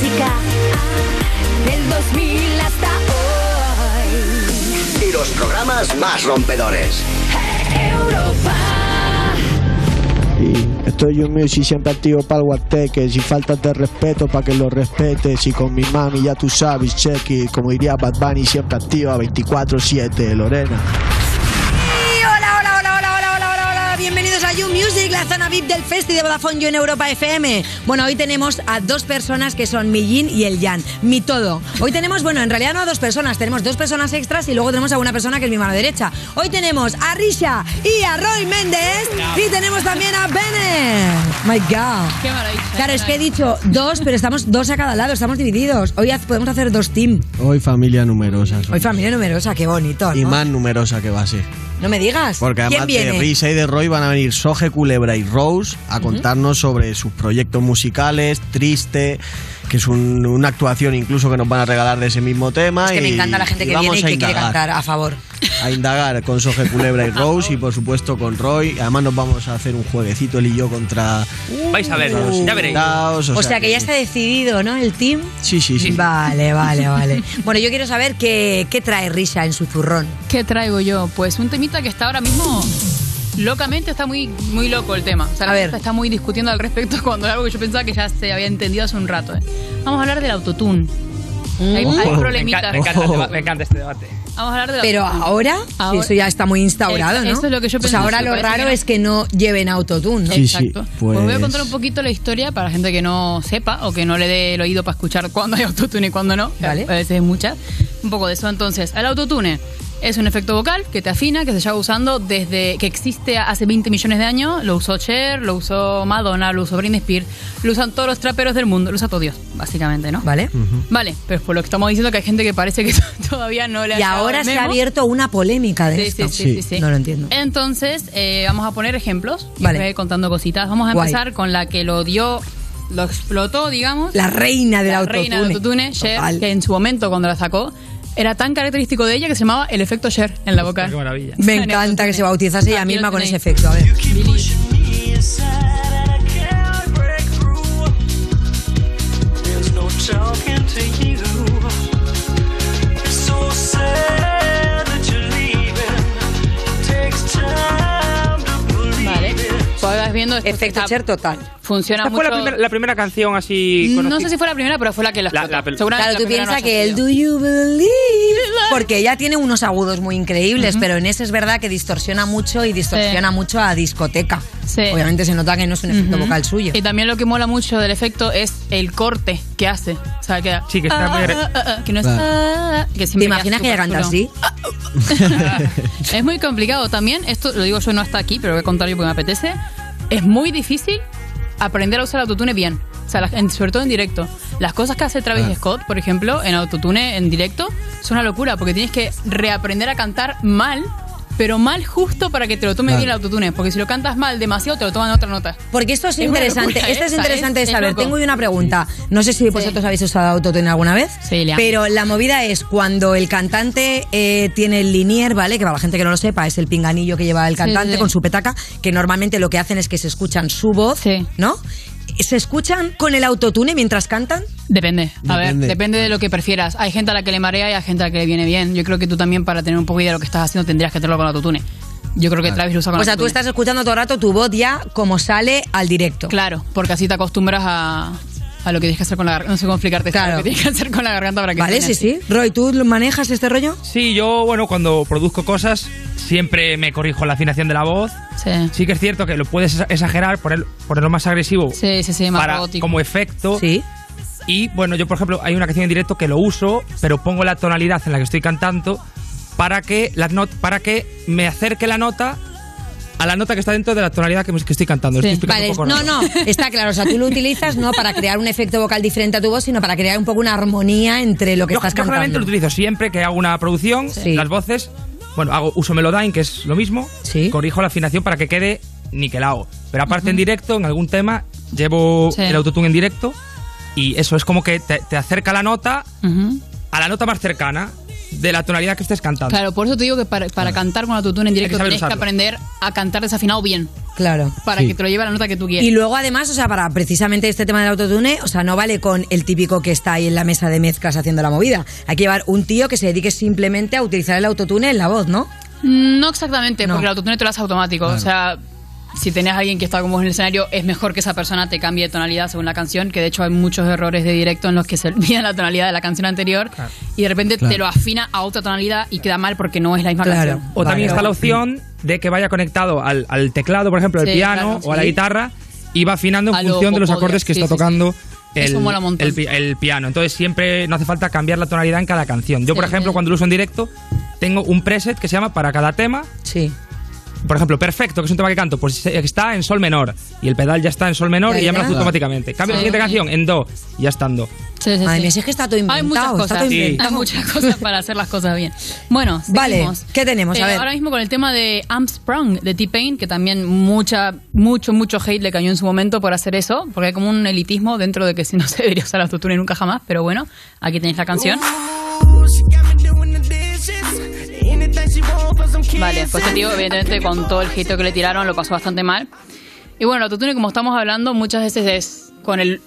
música del 2000 hasta hoy. Y los programas más rompedores. Europa. Y estoy yo music siempre activo para el guateque. Si faltas de respeto, para que lo respetes. Y con mi mami, ya tú sabes, cheque. Como diría Bad Bunny, siempre activa 24-7, Lorena. A You Music, la zona VIP del Festi de Vodafone You en Europa FM. Bueno, hoy tenemos a dos personas que son mi Yin y el Yang, mi todo. Hoy tenemos, bueno, en realidad no a dos personas, tenemos dos personas extras y luego tenemos a una persona que es mi mano derecha. Hoy tenemos a Risha y a Roy Méndez y tenemos también a Bennett. My God. Qué maravilla. Claro, es que he dicho dos, pero estamos dos a cada lado, estamos divididos. Hoy podemos hacer dos team. Hoy familia numerosa. somos. Hoy familia numerosa, qué bonito, Y ¿no? más numerosa que va a ser. No me digas. Porque ¿Quién además viene? de Risa y de Roy van a venir Soje, Culebra y Rose a contarnos sobre sus proyectos musicales, Triste, que es un- una actuación incluso que nos van a regalar de ese mismo tema. Es que me y- encanta la gente que vamos viene y a que quiere indagar. cantar a favor. a indagar con Soje Culebra y Rose y por supuesto con Roy. Además nos vamos a hacer un jueguecito él y yo contra Vais a ver, ya veréis. O, sea, que ya está decidido, ¿no? El team. Sí, sí, sí. Vale, vale, vale. Bueno, yo quiero saber qué, qué trae Risa en su zurrón. ¿Qué traigo yo? Pues un temita que está ahora mismo locamente está muy muy loco el tema. O sea, la A ver. está muy discutiendo al respecto cuando es algo que yo pensaba que ya se había entendido hace un rato. ¿eh? Vamos a hablar del autotune. Hay, hay Me problemitas. encanta, me encanta deba- me encanta este debate. Vamos a hablar del Pero autotune. ahora, Ahora- sí, eso ya está muy instaurado, Eso- ¿no? eso es lo que yo Pues pensé, ahora me lo raro que es que no lleven autotune, ¿no? Sí, sí, Exacto. pues- Os voy a contar un poquito la historia para la gente que no sepa o que no le dé el oído para escuchar cuándo hay autotune y cuándo no. Vale. A veces hay muchas. Un poco de eso. Entonces, el autotune es un efecto vocal que te afina, que se lleva usando desde que existe hace 20 millones de años. Lo usó Cher, lo usó Madonna, lo usó Britney Spears, lo usan todos los traperos del mundo, lo usa todo Dios, básicamente, ¿no? ¿Vale? Vale, pero por lo que estamos diciendo que hay gente que parece que todavía no le ha Y ahora se ha abierto una polémica de Sí, esto. sí, sí, sí, sí. No lo entiendo. Entonces, eh, vamos a poner ejemplos. Vale. voy a ir contando cositas. Vamos a Guay. empezar con la que lo dio, lo explotó, digamos. La reina del la autotune. reina del autotune, Cher, que en su momento cuando la sacó, era tan característico de ella que se llamaba el efecto Cher en la boca. Qué maravilla. Me encanta que se bautizase ella misma con ese efecto. A ver. Viendo esto Efecto Cher total. Funciona Esta fue la mucho. primera, la primera canción así no conocida. sé si fue la primera, pero fue la que la La- la Seguramente Claro, la tú no piensas haya que el. Do You Believe. Porque ella tiene unos agudos muy increíbles, pero en ese es verdad que distorsiona mucho y distorsiona Sí. mucho a discoteca. Sí. Obviamente se nota que no es un efecto Ujú. vocal suyo. Y también lo que mola mucho del efecto es el corte que hace. O sea, queda. Sí, que está muy re- que no es. Ah, que ¿Te imaginas que ella canta así? Es muy complicado también. Esto lo digo yo, no está aquí, pero voy a contar yo porque me apetece. Es muy difícil aprender a usar el autotune bien. O sea, en- sobre todo en directo. Las cosas que hace Travis Ah. Scott, por ejemplo, en autotune en directo, son una locura porque tienes que reaprender a cantar mal. Pero mal justo para que te lo tome Claro. bien el autotune. Porque si lo cantas mal demasiado, te lo toman otra nota. Porque esto es, interesante. locura, esto es ¿eh? interesante de Es- saber. Tengo yo una pregunta. No sé si vosotros habéis usado autotune alguna vez. Sí, Liam. Pero la movida es cuando el cantante eh, tiene el linier, ¿vale? Que para la gente que no lo sepa, es el pinganillo que lleva el cantante sí. con su petaca, que normalmente lo que hacen es que se escuchan su voz, Sí. ¿no? ¿Se escuchan con el autotune mientras cantan? Depende. A Depende. ver, depende de lo que prefieras. Hay gente a la que le marea y hay gente a la que le viene bien. Yo creo que tú también, para tener un poco de idea de lo que estás haciendo, tendrías que hacerlo con autotune. Yo creo que Travis lo usa con O sea, tú estás escuchando todo el rato tu voz ya como sale al directo. Claro, porque así te acostumbras a, a lo que tienes que hacer con la garganta. No sé cómo explicarte. Claro. Lo que tienes que hacer con la garganta para que ¿Vale? Sí, así. sí. Roy, ¿tú manejas este rollo? Sí, yo, bueno, cuando produzco cosas, siempre me corrijo la afinación de la voz. Sí. Sí que es cierto que lo puedes exagerar, poner- ponerlo más agresivo Sí, sí, sí, más para, robótico. como efecto. Sí. Y bueno, yo por ejemplo, hay una canción en directo que lo uso, pero pongo la tonalidad en la que estoy cantando para que, la not para que me acerque la nota a la nota que está dentro de la tonalidad que, que estoy cantando. Sí. Estoy Vale, un poco no, no, está claro. O sea, tú lo utilizas no para crear un efecto vocal diferente a tu voz, sino para crear un poco una armonía entre lo que Yo, estás yo cantando. generalmente lo utilizo siempre que hago una producción, Sí. las voces, bueno, hago uso Melodyne, que es lo mismo, Sí. corrijo la afinación para que quede niquelado. Pero aparte en directo, en algún tema, llevo el autotune en directo y eso es como que te, te acerca la nota Ujú. a la nota más cercana de la tonalidad que estés cantando. Claro, por eso te digo que para, para cantar con autotune en directo tienes que aprender a cantar desafinado bien. Claro. para Sí. que te lo lleve a la nota que tú quieres. Y luego además, o sea, para precisamente este tema del autotune, o sea, no vale con el típico que está ahí en la mesa de mezclas haciendo la movida. Hay que llevar un tío que se dedique simplemente a utilizar el autotune en la voz, ¿no? No exactamente, No. porque el autotune te lo hace automático. O sea, si tenés a alguien que está como vos en el escenario, es mejor que esa persona te cambie de tonalidad según la canción, que de hecho hay muchos errores de directo en los que se olvida la tonalidad de la canción anterior y de repente Claro. te lo afina a otra tonalidad y queda mal porque no es la misma Claro. canción. O también Vale. está la opción de que vaya conectado al, al teclado, por ejemplo, al Sí, piano claro, o a la guitarra y va afinando en A lo función de los acordes que sí, está sí, sí. tocando el, Eso mola un montón. el el piano. Entonces siempre no hace falta cambiar la tonalidad en cada canción. Yo, por ejemplo, sí. cuando lo uso en directo, tengo un preset que se llama para cada tema. Sí. Por ejemplo, Perfecto, que es un tema que canto, pues está en sol menor y el pedal ya está en sol menor Ya, y ya me lo hace automáticamente. Cambio la Sí. siguiente canción en do y ya está en do. Sí, sí, Ay, sí. me es que está todo Hay inventado. muchas está cosas, todo Sí. inventado. hay muchas cosas para hacer las cosas bien. Bueno, Vale, seguimos. ¿qué tenemos? A Eh, ver. Ahora mismo con el tema de Armstrong de T-Pain, que también mucha, mucho, mucho hate le cayó en su momento por hacer eso, porque hay como un elitismo dentro de que si no se debería usar autotune nunca jamás, pero bueno, aquí tenéis la canción. Vale, pues este tío, evidentemente, con todo el hate que le tiraron, lo pasó bastante mal. Y bueno, el autotune, como estamos hablando, muchas veces es con el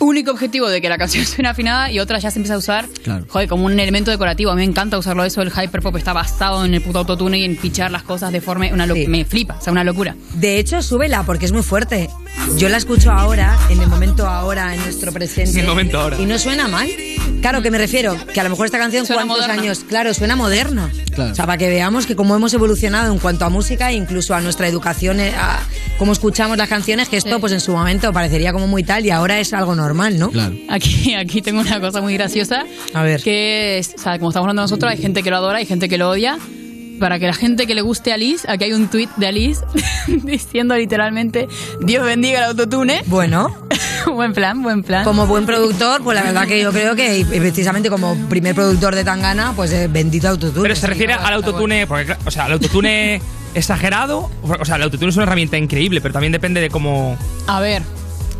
único objetivo de que la canción suene afinada y otras ya se empieza a usar Claro. joder, como un elemento decorativo. A mí me encanta usarlo eso. El hyperpop está basado en el puto autotune y en pichar las cosas de forma. Una Sí. Me flipa, o sea, una locura. De hecho, súbela porque es muy fuerte. Yo la escucho ahora, en el momento ahora, en nuestro presente. En el momento ahora. Y no suena mal. Claro, que me refiero, que a lo mejor esta canción, Suena ¿cuántos moderna. años? Claro, suena moderna. Claro. O sea, para que veamos que cómo hemos evolucionado en cuanto a música e incluso a nuestra educación, eh, a cómo escuchamos las canciones, que esto, Sí. pues en su momento parecería como muy tal y ahora es algo normal, ¿no? Claro. Aquí, aquí tengo una cosa muy graciosa. A ver. Que es, o sea, como estamos hablando nosotros, hay gente que lo adora, hay gente que lo odia. Para que la gente que le guste a Alice, aquí hay un tweet de Alice diciendo literalmente: Dios bendiga el autotune. Bueno, buen plan, buen plan. como buen productor, pues la verdad que yo creo que precisamente como primer productor de Tangana, pues eh, bendito autotune. Pero se refiere al autotune, porque, o sea, el autotune exagerado, o sea, el autotune es una herramienta increíble, pero también depende de cómo, A ver,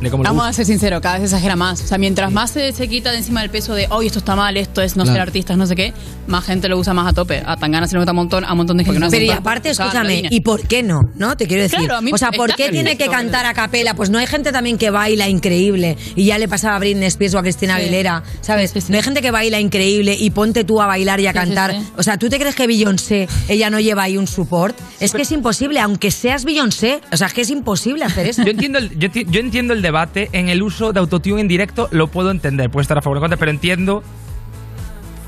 de cómo lo Vamos a ser sinceros, cada vez exagera más. O sea, mientras más se, se quita de encima del peso de, hoy esto está mal, esto es no ser artistas, no sé qué, más gente lo usa más a tope. A Tangana se le nota un montón, a un montón de gente que no hace Pero y aparte, escúchame. ¿y por qué no? ¿No? Te quiero decir. Claro, a mí o sea, ¿por qué tiene que cantar a capela? Pues no hay gente también que baila increíble y ya le pasaba a Britney Spears o a Cristina Sí. Aguilera, ¿sabes? Sí, sí, sí. No hay gente que baila increíble y ponte tú a bailar y a cantar. sí. O sea, ¿tú te crees que Beyoncé, ella no lleva ahí un support? Es que es imposible, aunque seas Beyoncé. O sea, es que es imposible hacer eso. Yo entiendo, el, yo, yo entiendo el debate en el uso de autotune en directo, lo puedo entender, puede estar a favor o contra, pero entiendo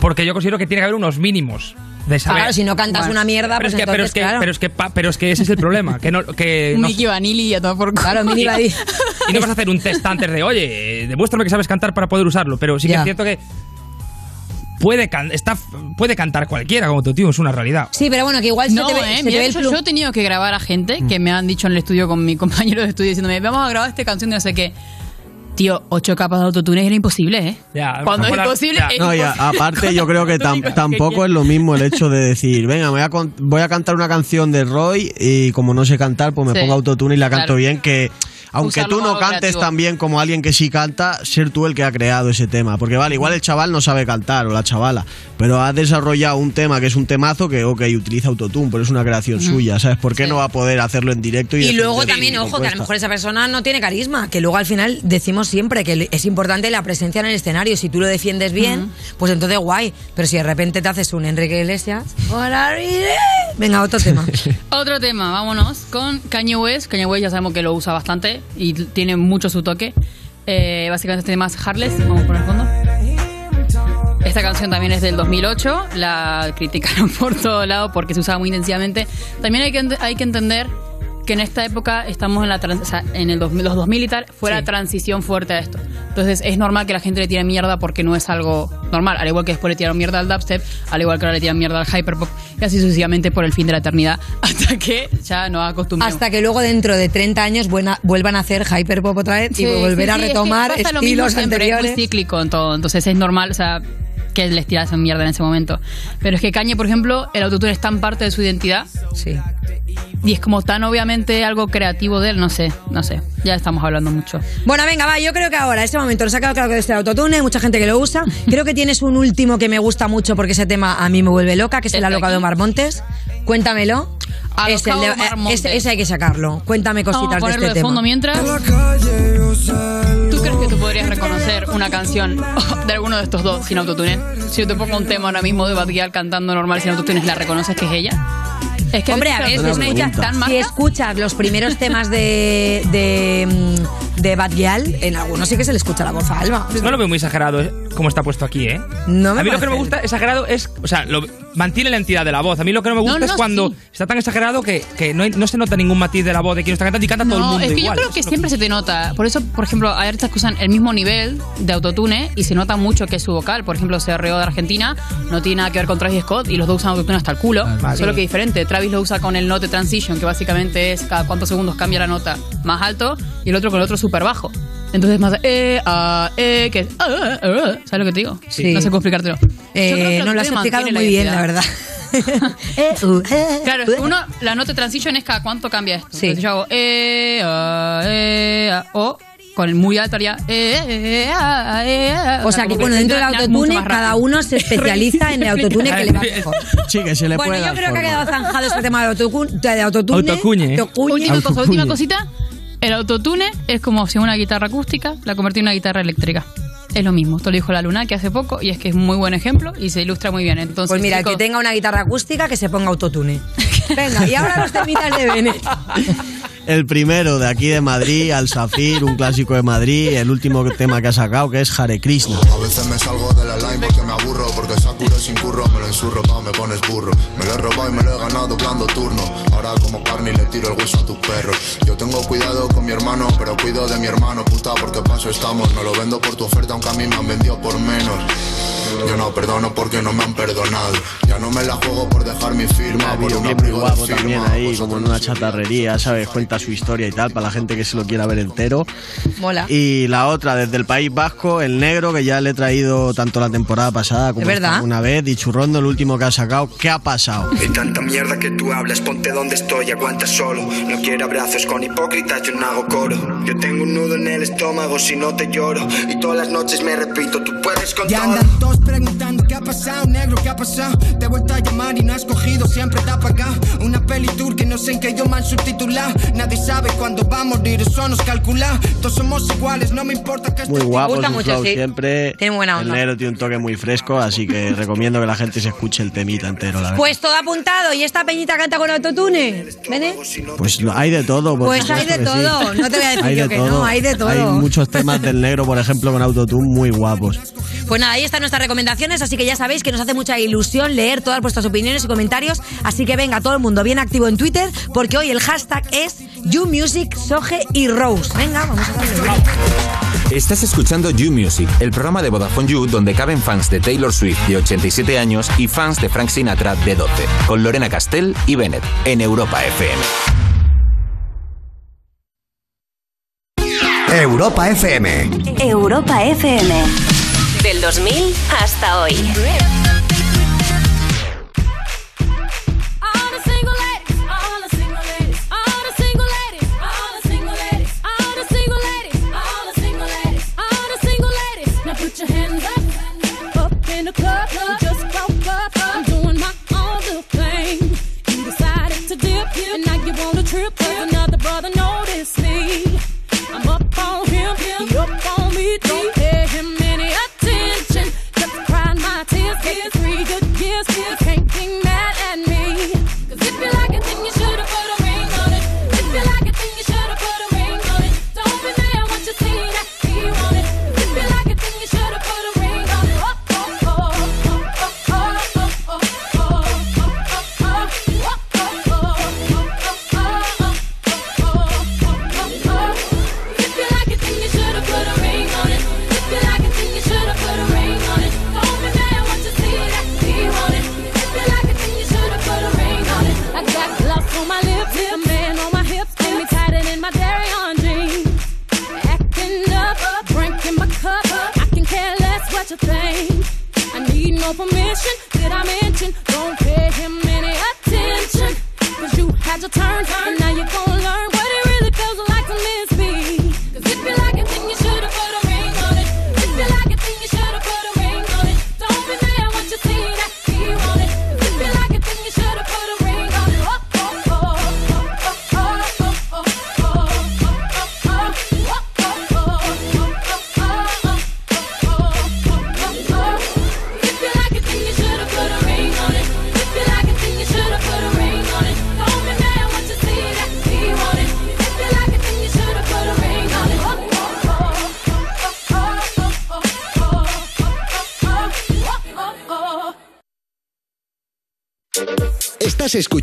porque yo considero que tiene que haber unos mínimos de saber. Claro, si no cantas Bueno. una mierda, pero, pues es que, pero, es que, claro. pero, es que, pa- pero es que ese es el problema, que no, que Un no- Mickey Vanilli y a todo por. Claro, Mini y no vas a hacer un test antes de, oye, demuéstrame que sabes cantar para poder usarlo, pero sí que Ya. es cierto que puede, can- está, puede cantar cualquiera como tu tío, es una realidad. Sí, pero bueno, que igual se No, te ve, eh, se te mira, ve el yo, yo he tenido que grabar a gente que me han dicho en el estudio con mi compañero de estudio diciéndome, vamos a grabar esta canción de no sé qué. Tío, ocho capas de autotune era imposible, ¿eh? Ya, Cuando es imposible, ya. es No, aparte yo creo que tam- tampoco es lo mismo el hecho de decir, venga, me voy a, voy a cantar una canción de Roy y como no sé cantar, pues me Sí, pongo autotune y la canto claro. bien, que aunque tú no cantes creativo. tan bien como alguien que sí canta, ser tú el que ha creado ese tema. Porque vale, igual el chaval no sabe cantar o la chavala, pero ha desarrollado un tema que es un temazo que, ok, utiliza autotune, pero es una creación suya, ¿sabes? ¿Por qué Sí. no va a poder hacerlo en directo? Y, Y luego también, ojo, que a lo mejor esa persona no tiene carisma, que luego al final decimos siempre que es importante la presencia en el escenario. Si tú lo defiendes bien, pues entonces guay. Pero si de repente te haces un Enrique Iglesias, venga, otro tema. Otro tema, vámonos con Kanye West. Kanye West ya sabemos que lo usa bastante y tiene mucho su toque. Eh, básicamente este tema es vamos por el fondo. Esta canción también es del 2008, la criticaron por todo lado porque se usaba muy intensivamente. También hay que, hay que entender que en esta época estamos en la trans- o sea, en el 2000, los 2000 y tal, fue la transición fuerte a esto. Entonces es normal que la gente le tire mierda porque no es algo normal. Al igual que después le tiraron mierda al dubstep, al igual que ahora le tiran mierda al hyperpop, y así sucesivamente por el fin de la eternidad, hasta que ya nos acostumbramos. Hasta que luego dentro de 30 años buena- vuelvan a hacer hyperpop otra vez y Sí, volver sí, a sí, es que retomar pasa lo mismo estilos siempre, anteriores. Es muy cíclico en todo, entonces es normal, o sea, que les tirasen mierda en ese momento. Pero es que Kanye, por ejemplo, el autotune es tan parte de su identidad Sí. Y es como tan obviamente algo creativo de él, no sé, no sé, ya estamos hablando mucho. Bueno, venga, va, yo creo que ahora, este momento, nos ha quedado claro que es el autotune, hay mucha gente que lo usa. Creo que tienes un último que me gusta mucho porque ese tema a mí me vuelve loca, que es el ¿Este alocado de? Omar Montes. Cuéntamelo. Es el de- Montes. ese, ese hay que sacarlo. Cuéntame Vamos a cositas de ponerlo este de fondo tema. mientras. ¿Tú crees que tú podrías reconocer una canción de alguno de estos dos sin autotune? Si yo te pongo un tema ahora mismo de Bad Gyal cantando normal sin autotune, ¿la reconoces que es ella? Es que Hombre, a veces si escuchas los primeros temas de, de, mm, de Bad Gyal, en algunos sí que se le escucha la voz a Alba. No lo veo muy exagerado eh, como está puesto aquí, ¿eh? No me a mí lo que no me gusta exagerado es, o sea, lo, mantiene la entidad de la voz. A mí lo que no me gusta No, es cuando sí. está tan exagerado que, que no, hay- no se nota ningún matiz de la voz de quien está cantando y canta todo el No, mundo es que igual. yo creo que siempre se te nota. Por eso, por ejemplo, hay artistas que usan el mismo nivel de autotune y se nota mucho que es su vocal. Por ejemplo, CRO de Argentina no tiene nada que ver con Travis Scott y los dos usan autotune hasta el culo. Solo que diferente. Travis lo usa con el note transition, que básicamente es cada cuántos segundos cambia la nota más alto, y el otro con el otro súper bajo. Entonces más eh, ah, eh, que es, ah, ah, ah. ¿sabes lo que te digo? Sí. No sé cómo explicártelo. Eh, no lo has autotune explicado muy bien, la verdad. Eh, uh, eh, Claro, uh. es que uno, la nota transition es cada cuánto cambia esto. Sí. Entonces yo hago eh, ah, eh, ah, o con el muy alto haría eh, eh, ah, eh, ah. O sea que, bueno, dentro del autotune, cada uno se especializa en el autotune que le va mejor. Sí, que se le Bueno, puede yo creo que ha quedado zanjado este tema del autocune. De autotune. Autocuñe. Última cosa, Autotune. última cosita. El autotune es como si una guitarra acústica la convertí en una guitarra eléctrica. Es lo mismo. Esto lo dijo la Luna que hace poco y es que es muy buen ejemplo y se ilustra muy bien. Entonces, Pues mira, el que tenga una guitarra acústica que se ponga autotune. Venga, y ahora los temitas de Bennett. El primero de aquí de Madrid, Al Safir, un clásico de Madrid, el último tema que ha sacado que es Hare Krishna. A veces me salgo de la line porque curro me lo ensurro pa' me pones burro. Me lo he robado y me lo he ganado doblando turno. Ahora como carne le tiro el hueso a tus perros. Yo tengo cuidado con mi hermano pero cuido de mi hermano Puta porque paso estamos. No lo vendo por tu oferta aunque a mí me han vendido por menos Yo no perdono porque no me han perdonado Ya no me la juego por dejar mi firma Un Por un videoclip muy guapo firma también ahí, Vosotros como en una chatarrería, ¿sabes? Cuenta su historia y tal, para la gente que se lo quiera ver entero. Mola. Y la otra, desde el País Vasco, el negro, que ya le he traído tanto la temporada pasada como una vez, y Churrondo, el último que ha sacado. ¿Qué ha pasado? Hay tanta mierda que tú hablas, ponte donde estoy, aguanta solo. No quiero abrazos con hipócritas, yo no hago coro. Yo tengo un nudo en el estómago si no te lloro. Y todas las noches me repito, tú puedes con Ya todo. andan todos preguntando qué ha pasado, negro, qué ha pasado. Te he vuelto a llamar y no has cogido, siempre te ha pagado. Una peli tour que no sé en qué idioma han subtitulado. Nadie sabe cuándo va a morir, eso nos calcula. Todos somos iguales, no me importa que Muy guapo gusta su mucho, flow sí. siempre. Tiene buena El onda. negro tiene un toque muy fresco, así que recomiendo que la gente se escuche el temita entero, la verdad. Pues todo apuntado. ¿Y esta peñita canta con autotune? Pues hay de todo. por Pues hay supuesto de que sí. todo. No te voy a decir Hay yo de que todo. no, hay de todo. Hay muchos temas del negro, por ejemplo, con autotune muy guapos. Pues nada, ahí están nuestras recomendaciones, así que ya sabéis que nos hace mucha ilusión leer todas vuestras opiniones y comentarios. Así que venga, todo el mundo bien activo en Twitter, porque hoy el hashtag es YouMusic, Soge y Rose. Venga, vamos a darle. Estás escuchando You Music, el programa de Vodafone You donde caben fans de Taylor Swift de 87 años y fans de Frank Sinatra de 12, con Lorena Castell y Bennett en Europa FM. Europa FM. Europa FM. Del 2000 hasta hoy. All the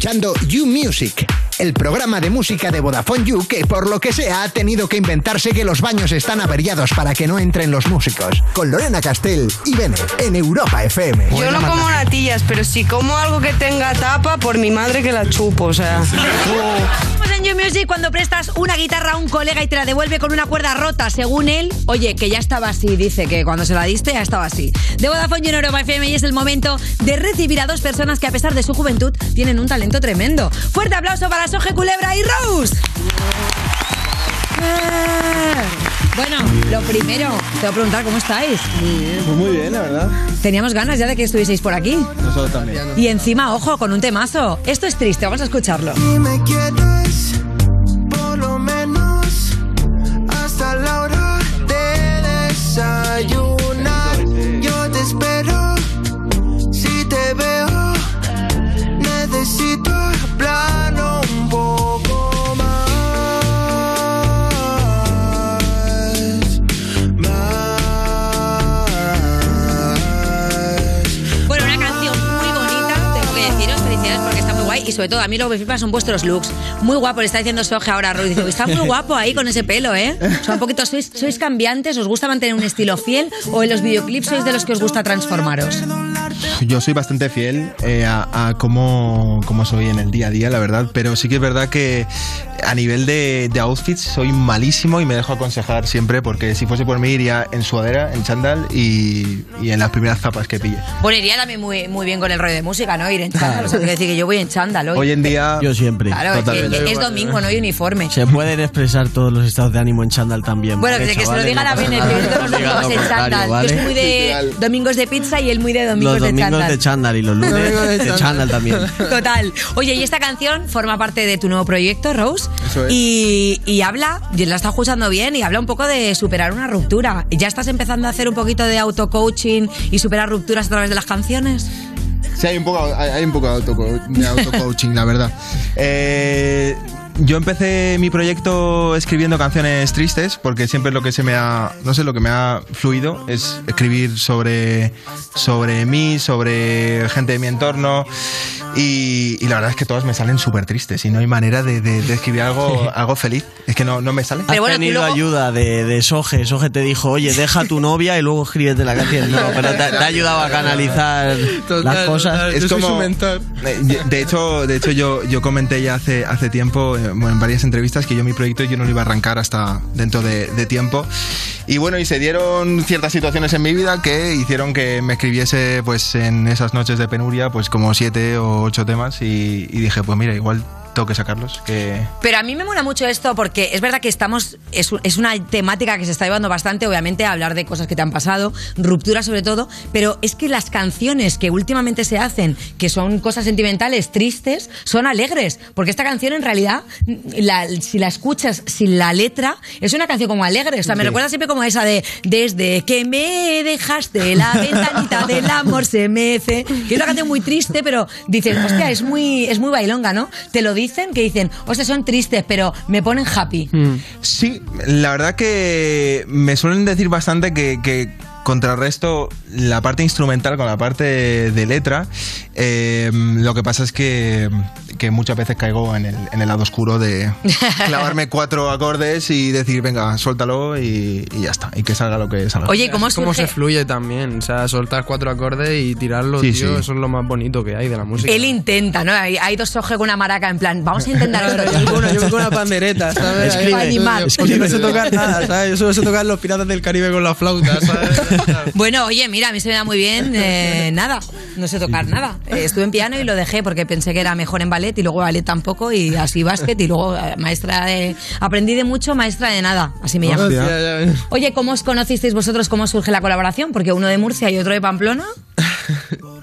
escuchando You Music, el programa de música de Vodafone You que por lo que sea ha tenido que inventarse que los baños están averiados para que no entren los músicos. Con Lorena Castell y Bennett en Europa FM. Yo no como natillas, pero si como algo que tenga tapa, por mi madre que la chupo, o sea. En You Music cuando prestas una guitarra a un colega y te la devuelve con una cuerda rota, según él. Oye, que ya estaba así, dice que cuando se la diste ya estaba así. De Vodafone You en Europa FM y es el momento de recibir a dos personas que a pesar de su juventud tienen un talento tremendo. Fuerte aplauso para Soje Culebra y Rose. Bueno, lo primero, te voy a preguntar cómo estáis. Pues muy bien, la verdad. Teníamos ganas ya de que estuvieseis por aquí. Nosotros también. Y encima, ojo, con un temazo. Esto es triste, vamos a escucharlo. Si Y sobre todo, a mí lo que me flipa son vuestros looks. Muy guapo, le está diciendo Soje ahora Ruiz. Está muy guapo ahí con ese pelo, ¿eh? O ¿sois, ¿sois cambiantes? ¿Os gusta mantener un estilo fiel? ¿O en los videoclips sois de los que os gusta transformaros? Yo soy bastante fiel eh, a, a cómo, cómo soy en el día a día, la verdad, pero sí que es verdad que a nivel de, de outfits soy malísimo y me dejo aconsejar siempre porque si fuese por mí iría en sudadera, en chándal y, y en las primeras zapas que pille. Bueno, iría también muy, muy bien con el rollo de música, ¿no? Ir en chándal. O sea, decir que yo voy en chándal hoy. Hoy en día... Yo siempre. Claro, es, que es domingo, no hay uniforme. Se pueden expresar todos los estados de ánimo en chándal también. Bueno, ¿vale, que, se lo chavales? diga la No pasa Bennett, nada. que yo todos los domingos en chándal. ¿vale? Yo soy muy de domingos de pizza y él muy de domingos, Los domingos de chándal. y los lunes de chándal también. Total. Oye, y esta canción forma parte de tu nuevo proyecto, Rose. Eso es. Y, y habla, y la está escuchando bien, y habla un poco de superar una ruptura. ¿Y ya estás empezando a hacer un poquito de auto-coaching y superar rupturas a través de las canciones? Sí, hay un poco, hay, hay un poco de auto- de auto-coaching, la verdad. Eh, yo empecé mi proyecto escribiendo canciones tristes, porque siempre lo que se me ha, no sé, lo que me ha fluido es escribir sobre, sobre mí, sobre gente de mi entorno. Y, y la verdad es que todas me salen súper tristes y no hay manera de, de- de escribir algo, algo feliz. Es que no, no me sale. Has tenido ayuda de, de Soge. Soge te dijo, oye, deja a tu novia y luego escríbete la canción. No, pero te, te ha ayudado a canalizar las cosas. es como Eh, de hecho de hecho yo yo comenté ya hace hace tiempo eh, bueno, en varias entrevistas que yo mi proyecto yo no lo iba a arrancar hasta dentro de, tiempo. Y bueno y se dieron ciertas situaciones en mi vida que hicieron que me escribiese pues en esas noches de penuria pues como siete o ocho temas y dije pues mira igual tengo que sacarlos que Pero a mí me mola mucho esto porque es verdad que estamos. Es, es una temática que se está llevando bastante, obviamente, a hablar de cosas que te han pasado, ruptura sobre todo. Pero es que las canciones que últimamente se hacen, que son cosas sentimentales, tristes, son alegres. Porque esta canción, en realidad, la- si la escuchas sin la letra, es una canción como alegre. O sea, me Sí. recuerda siempre como esa de Desde que me dejaste, la ventanita del amor se mece. Que es una canción muy triste, pero dices, hostia, es muy, es muy bailonga, ¿no? Te lo dicen, que dicen, hostia, son tristes, pero me ponen happy. Sí, la verdad que me suelen decir bastante que, que contrarresto la parte instrumental con la parte de letra. Eh, lo que pasa es que, que muchas veces caigo en el, en el lado oscuro de clavarme cuatro acordes y decir, venga, suéltalo y, y ya está, y que salga lo que salga. Oye, ¿cómo surge? se fluye también. O sea, soltar cuatro acordes y tirarlo, Sí, tío, sí. eso es lo más bonito que hay de la música. Él intenta, ¿no? Hay, hay dos ojos con una maraca en plan, vamos a intentar esto. Yo con una, yo con una pandereta, ¿sabes? Escribe, animal. Yo, yo no sé tocar nada, ¿sabes? Yo solo sé tocar los piratas del Caribe con la flauta, ¿sabes? Bueno, oye, mira, a mí se me da muy bien eh, nada, no sé tocar nada. Eh, estuve en piano y lo dejé porque pensé que era mejor en ballet y luego ballet tampoco y así básquet y luego eh, maestra de... Aprendí de mucho, maestra de nada, así me llaman. Oye, ¿cómo os conocisteis vosotros? ¿Cómo surge la colaboración? Porque uno de Murcia y otro de Pamplona.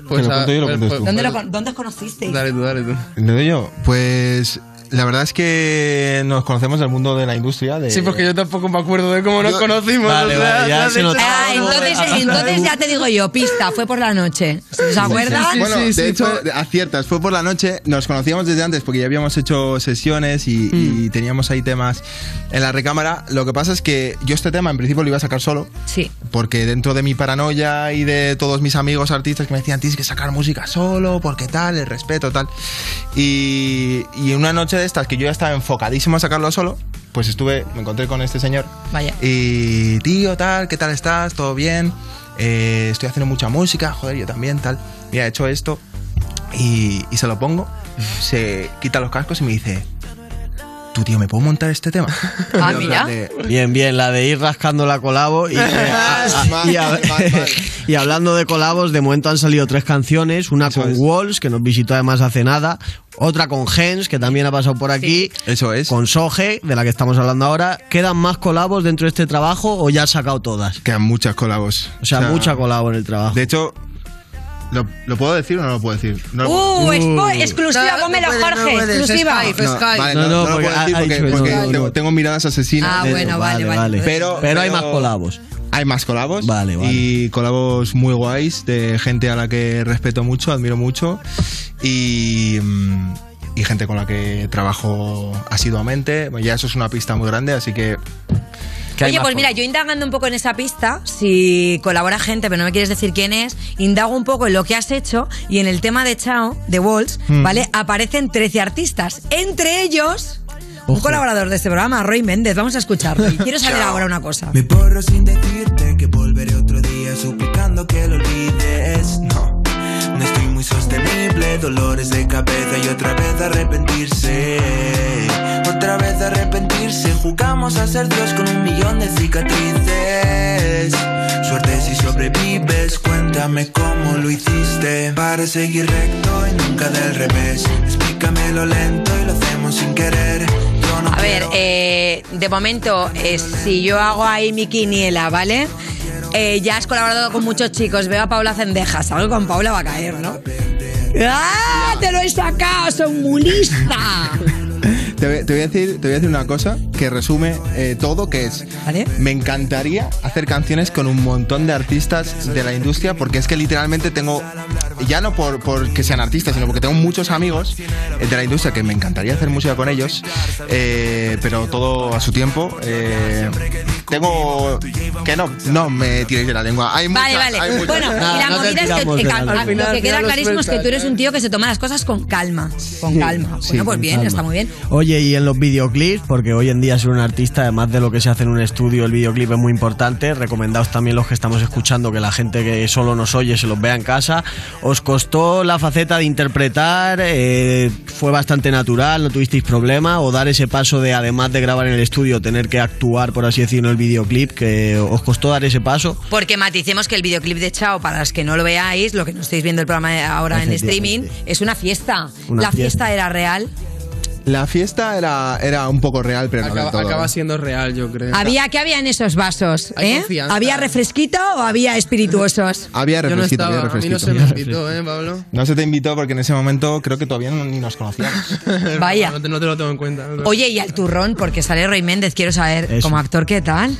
Pues, lo cuento yo, lo pues- pues-. ¿Dónde, lo ¿Dónde os conocisteis? Dale tú, dale tú. ¿Le doy yo? Pues la verdad es que nos conocemos del mundo de la industria. De... Sí, porque yo tampoco me acuerdo de cómo nos Yo- conocimos. Vale, o sea, vale, ya se hecho-. Ah, entonces, entonces ya te digo yo, pista, fue por la noche. ¿Os acuerdas? bueno, de hecho, aciertas, fue por la noche, nos conocíamos desde antes porque ya habíamos hecho sesiones y, y teníamos ahí temas en la recámara. Lo que pasa es que yo este tema en principio lo iba a sacar solo. Sí. porque dentro de mi paranoia y de todos mis amigos artistas que me decían, tienes que sacar música solo, porque tal, el respeto, tal. Y, y una noche de estas que yo ya estaba enfocadísimo a sacarlo solo, pues estuve, me encontré con este señor. Vaya. Y tío, tal, ¿qué tal estás? ¿Todo bien? Eh, estoy haciendo mucha música, joder, yo también, tal. Mira, he hecho esto. Y, y se lo pongo, se quita los cascos y me dice, tú tío, ¿me puedo montar este tema? Ah, mira. de, Bien, bien, la de ir rascando la colabo. Y, eh, a- a- y hab- y hablando de colabos, de momento han salido tres canciones: una con Walls, que nos visitó además hace nada, otra con Gens, que también ha pasado por aquí. Eso es. Con Soge, de la que estamos hablando ahora. ¿Quedan más colabos dentro de este trabajo o ya has sacado todas? Quedan muchas colabos. O sea, mucha colabo en el trabajo. De hecho, ¿lo, lo puedo decir o no lo puedo decir? No lo Uh, puedo- expo- exclusiva, no no Jorge, puedes, exclusiva. Skype, No, Skype. vale, No, no, no, no lo puedo decir porque, tengo, no. tengo miradas asesinas. Ah, bueno, vale, vale. Pero, Pero hay más colabos. Hay más colabos. Vale, vale. Y colabos muy guays de gente a la que respeto mucho, admiro mucho. Y, mm, y gente con la que trabajo asiduamente. Ya eso es una pista muy grande, así que. Oye, pues mira, yo indagando un poco en esa pista, si colabora gente, pero no me quieres decir quién es, indago un poco en lo que has hecho y en el tema de Chao, de Walls, Hmm. ¿vale? Aparecen 13 artistas, entre ellos un colaborador de este programa, Roy Méndez. Vamos a escucharlo. Y quiero saber ahora una cosa. Me porro sin decirte que volveré otro día suplicando que lo olvides. No, no estoy muy sostenible. Dolores de cabeza y otra vez arrepentirse. Otra vez arrepentirse. Jugamos a ser Dios con un millón de cicatrices. Suerte si sobrevives, cuéntame cómo lo hiciste. Para seguir recto y nunca del revés. Explícamelo lento y lo hacemos sin querer. No A ver, eh, de momento, eh, si yo hago ahí mi quiniela, ¿vale? Eh, ya has colaborado con muchos chicos. Veo a Paula Cendejas. Algo con Paula va a caer, ¿no? ¡Ah! ¡Te lo he sacado! ¡Son muy lista! Te voy, te voy a decir, te voy a decir una cosa que resume eh, todo, que es, me encantaría hacer canciones con un montón de artistas de la industria, porque es que literalmente tengo, ya no por, por que sean artistas, sino porque tengo muchos amigos eh, de la industria que me encantaría hacer música con ellos, eh, pero todo a su tiempo. eh, tengo que no, no me tiréis de la lengua. Hay Vale, muchas- vale. hay muchas- Bueno, y la movida es que, que calma. lo que queda clarísimo es que tú eres un tío que se toma las cosas con calma. Con Sí, calma. sí, Bueno, pues bien, calma. está muy bien. Oye, y en los videoclips, porque hoy en día ser un artista, además de lo que se hace en un estudio, el videoclip es muy importante. Recomendaos también los que estamos escuchando, que la gente que solo nos oye se los vea en casa. ¿Os costó la faceta de interpretar? Eh, ¿Fue bastante natural? ¿No tuvisteis problema? ¿O dar ese paso de, además de grabar en el estudio, tener que actuar, por así decirlo, en el videoclip? ¿Que os costó dar ese paso? Porque maticemos que el videoclip de Chao, para los que no lo veáis, lo que no estáis viendo el programa ahora en streaming, es una fiesta. Una la fiesta. fiesta. era real. La fiesta era, era un poco real, pero no Acaba, del todo. acaba siendo real, yo creo. Había, ¿Qué había en esos vasos? Eh? ¿Había refresquito o había espirituosos? Había Yo no refresquito, estaba, había a mí no refresquito. se me invitó, ¿eh, Pablo? No se te invitó porque en ese momento creo que todavía no, ni nos conocíamos. Vaya. No te, no te lo tengo en cuenta. Oye, y al turrón, porque sale Roy Méndez, quiero saber, Eso. como actor, ¿qué tal?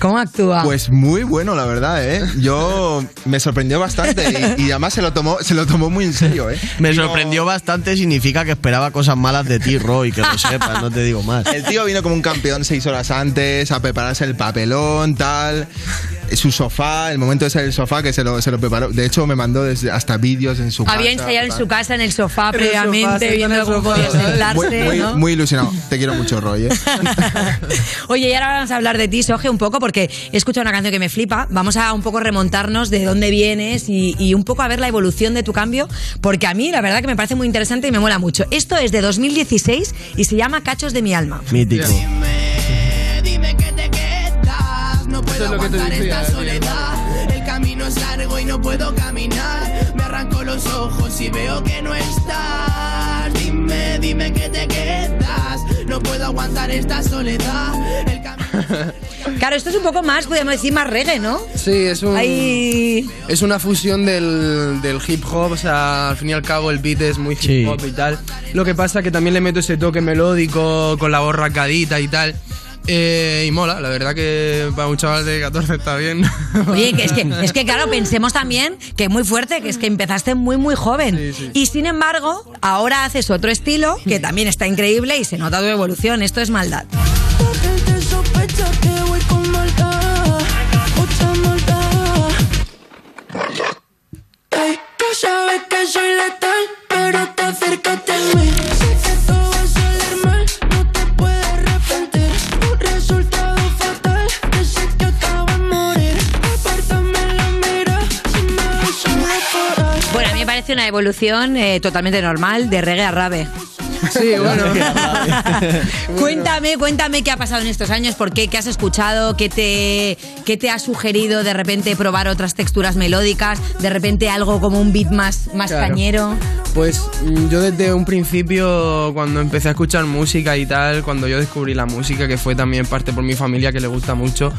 ¿Cómo actúa? Pues muy bueno, la verdad, ¿eh? Yo me sorprendió bastante y, y además se lo tomó, se lo tomó muy en serio, ¿eh? Me sorprendió bastante, significa que esperaba cosas malas de ti, Roy, que lo sepas, no te digo más. El tío vino como un campeón seis horas antes a prepararse el papelón, tal. Su sofá, el momento de ser el sofá que se lo, se lo preparó. De hecho, me mandó desde hasta vídeos en su casa. Había ensayado en su casa, en el sofá, En el previamente, viendo cómo podía Muy, muy, ¿no? muy ilusionado. Te quiero mucho, Roy, ¿eh? Oye, y ahora vamos a hablar de ti, Soge, un poco, porque he escuchado una canción que me flipa. Vamos a un poco remontarnos de dónde vienes y, y un poco a ver la evolución de tu cambio, porque a mí la verdad que me parece muy interesante y me mola mucho. Esto es de 2016 y se llama Cachos de mi alma. Mítico. Puedo es lo que te aguantar decía, esta soledad. El camino es largo y no puedo caminar. Me arranco los ojos y veo que no estás. Dime, dime que te quedas, no puedo aguantar esta soledad. El camino Claro, esto es un poco más, podríamos decir, más reggae, ¿no? Sí, es un. Es una fusión del, del hip hop, o sea, al fin y al cabo el beat es muy hip Sí. hop y tal. Lo que pasa que también le meto ese toque melódico con la voz racadita y tal. Eh, y mola, la verdad que para un chaval de 14 está bien. Oye, que es, que, es que claro, pensemos también que es muy fuerte, que es que empezaste muy, muy joven. Y sin embargo, ahora haces otro estilo que también está increíble y se nota tu evolución. Esto es maldad. Tú sabes que soy letal, pero te acercaste a mí. Parece una evolución eh, totalmente normal de reggae a rave. Sí, bueno. Cuéntame, cuéntame qué ha pasado en estos años, por qué, qué has escuchado, qué te, qué te ha sugerido de repente probar otras texturas melódicas, de repente algo como un beat más, más Claro. cañero. Pues mm, yo desde un principio, cuando empecé a escuchar música y tal, cuando yo descubrí la música, que fue también parte por mi familia que le gusta mucho,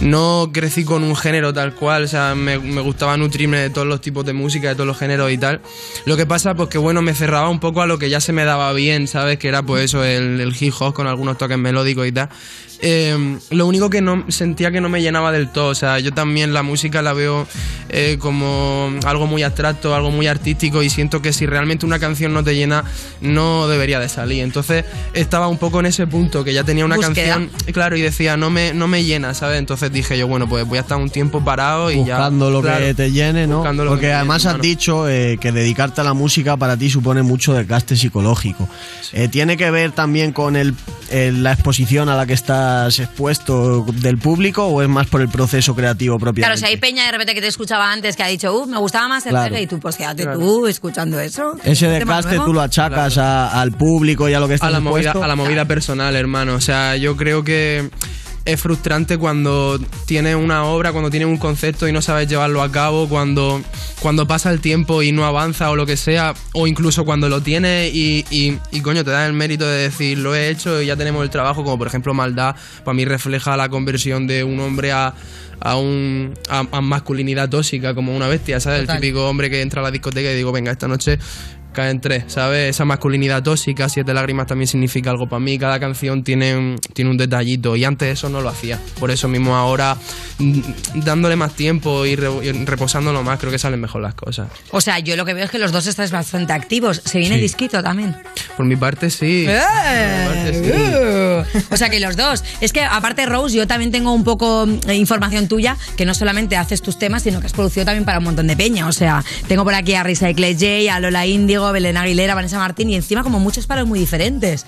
no crecí con un género tal cual, o sea, me, me gustaba nutrirme de todos los tipos de música, de todos los géneros y tal. Lo que pasa, pues que bueno, me cerraba un poco a lo que ya se me daba bien, ¿sabes? Que era pues eso, el, el hip hop con algunos toques melódicos y tal. Eh, lo único que no sentía que no me llenaba del todo, o sea, yo también la música la veo eh, como algo muy abstracto, algo muy artístico y siento que si realmente una canción no te llena, no debería de salir. Entonces estaba un poco en ese punto, que ya tenía una Búsqueda. canción, claro, y decía, no me, no me llena, ¿sabes? Entonces dije yo, bueno, pues voy a estar un tiempo parado y ya... Buscando lo que te llene, ¿no? buscando Porque además llene, has dicho eh, que dedicarte a la música para ti supone mucho desgaste psicológico. Eh, ¿Tiene que ver también con el, el- la exposición a la que estás expuesto del público o es más por el proceso creativo Claro, propiamente? si hay peña de repente que te escuchaba antes que ha dicho, uh, me gustaba más el Claro. reggae y tú, pues quédate Claro. tú escuchando eso. Ese ¿Un tema desgaste tú lo achacas a- al público y a lo que estás a la movida, expuesto. a la movida personal, hermano. O sea, yo creo que es frustrante cuando tienes una obra, cuando tienes un concepto y no sabes llevarlo a cabo, cuando, cuando pasa el tiempo y no avanza o lo que sea, o incluso cuando lo tienes y, y, y, coño, te dan el mérito de decir, lo he hecho y ya tenemos el trabajo, como por ejemplo Maldad, para mí refleja la conversión de un hombre a a un a, a masculinidad tóxica como una bestia, ¿sabes? Total. El típico hombre que entra a la discoteca y digo, venga, esta noche caen tres, ¿sabes? Esa masculinidad tóxica, Siete Lágrimas también significa algo para mí. Cada canción tiene un, tiene un detallito y antes eso no lo hacía. Por eso mismo ahora, mm, dándole más tiempo y, re- y reposándolo más, creo que salen mejor las cosas. O sea, yo lo que veo es que los dos estáis bastante activos. ¿Se viene Sí. disquito también? Por mi parte, sí. ¡Eh! Mi parte, sí. Uh. O sea que los dos. Es que aparte, Rose, yo también tengo un poco de información tuya, que no solamente haces tus temas, sino que has producido también para un montón de peña. O sea, tengo por aquí a Recycle J, a Lola Índigo, Belén Aguilera, Vanessa Martín y encima como muchos palos muy diferentes.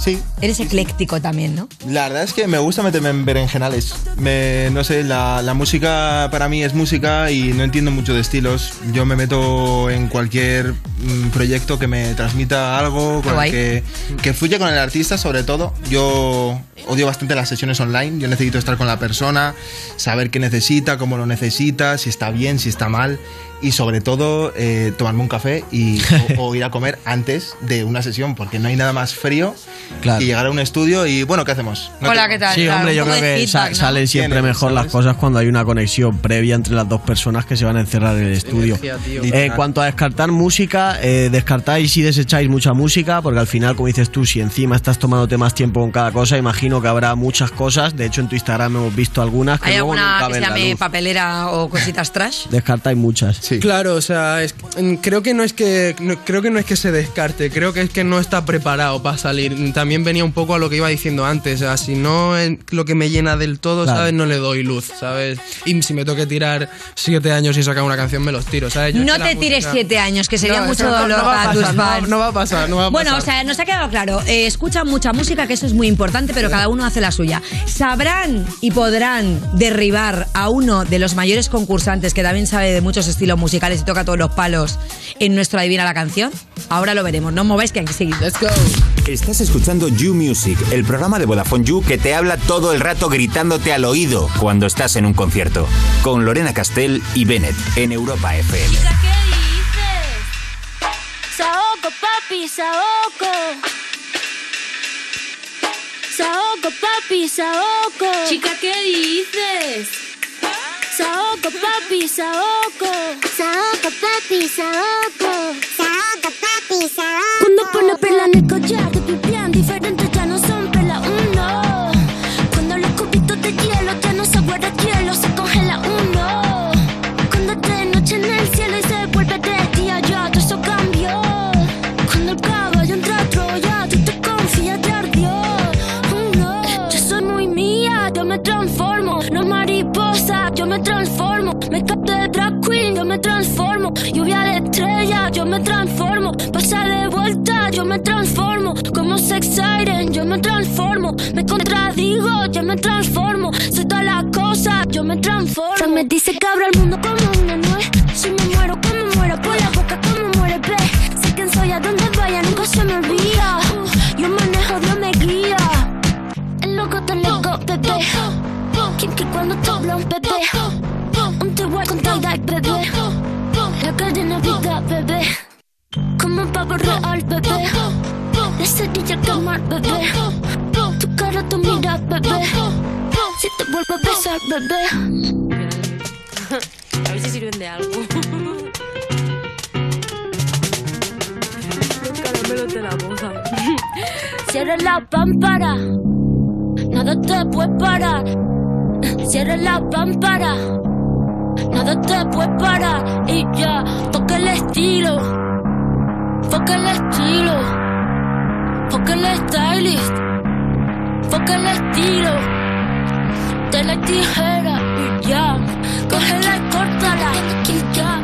Sí. Eres ecléctico también, ¿no? La verdad es que me gusta meterme en berenjenales. Me, no sé, la, la música para mí es música y no entiendo mucho de estilos. Yo me meto en cualquier mm, proyecto que me transmita algo, con el que, que fluya con el artista sobre todo. Yo odio bastante las sesiones online. Yo necesito estar con la persona, saber qué necesita, cómo lo necesita, si está bien, si está mal. Y sobre todo, eh, tomarme un café y, o, o ir a comer antes de una sesión, porque no hay nada más frío Claro. que llegar a un estudio y, bueno, ¿qué hacemos? No Hola, ¿qué tal? Sí, Claro, hombre, yo creo que feedback, ¿no? salen siempre mejor las cosas cuando hay una conexión previa entre las dos personas que se van a encerrar en el estudio. Tío. Eh, en cuanto a descartar música, eh, descartáis y desecháis mucha música, porque al final, como dices tú, si encima estás tomándote más tiempo con cada cosa, imagino que habrá muchas cosas. De hecho, en tu Instagram hemos visto algunas que ¿Hay luego alguna que caben se en la llame papelera o cositas trash? Descartáis muchas. Sí. Claro, o sea, es- mm, creo que no es que no- creo que no es que se descarte, creo que es que no está preparado para salir. También venía un poco a lo que iba diciendo antes, o sea, si no es lo que me llena del todo, Claro. ¿sabes? No le doy luz, ¿sabes? Y si me toque tirar siete años y sacar una canción, me los tiro, ¿sabes? Yo No te tires música- siete años, que sería No, mucho dolor no va a para tus pasar, no va- fans. no va a pasar, no va a Bueno, o pasar. sea, nos ha quedado claro. eh, escuchan mucha música, que eso es muy importante, pero cada uno hace la suya. ¿Sabrán y podrán derribar a uno de los mayores concursantes que también sabe de muchos estilos musicales y toca todos los palos en nuestro Adivina la canción? Ahora lo veremos. No os mováis que aquí seguimos. Let's go. Estás escuchando You Music, el programa de Vodafone You que te habla todo el rato gritándote al oído cuando estás en un concierto. Con Lorena Castell y Bennett en Europa FM. Chica, ¿qué dices? Saoco, papi, saoco. Saoco, papi, saoco. Chica, ¿qué dices? Saoco, papi, saoco. Saoco, papi, saoco. Saoco, papi, saoco. Cuando pone perla en el collar, te pipián diferentes Me contradigo, yo me transformo. Soy todas las cosas, yo me transformo. Se me dice que abro el mundo como una bebé. Si te vuelvo a besar, bebé. A ver si sirven de algo. Caramelo de la boca. Cierra la pámpara. Nada te puede parar. Cierra la pámpara. Nada te puede parar. Y ya, toca el estilo. Foca el estilo. Foca el stylist. Foca el estilo. De la tijera. Y ya, cógela y córtala. Y ya,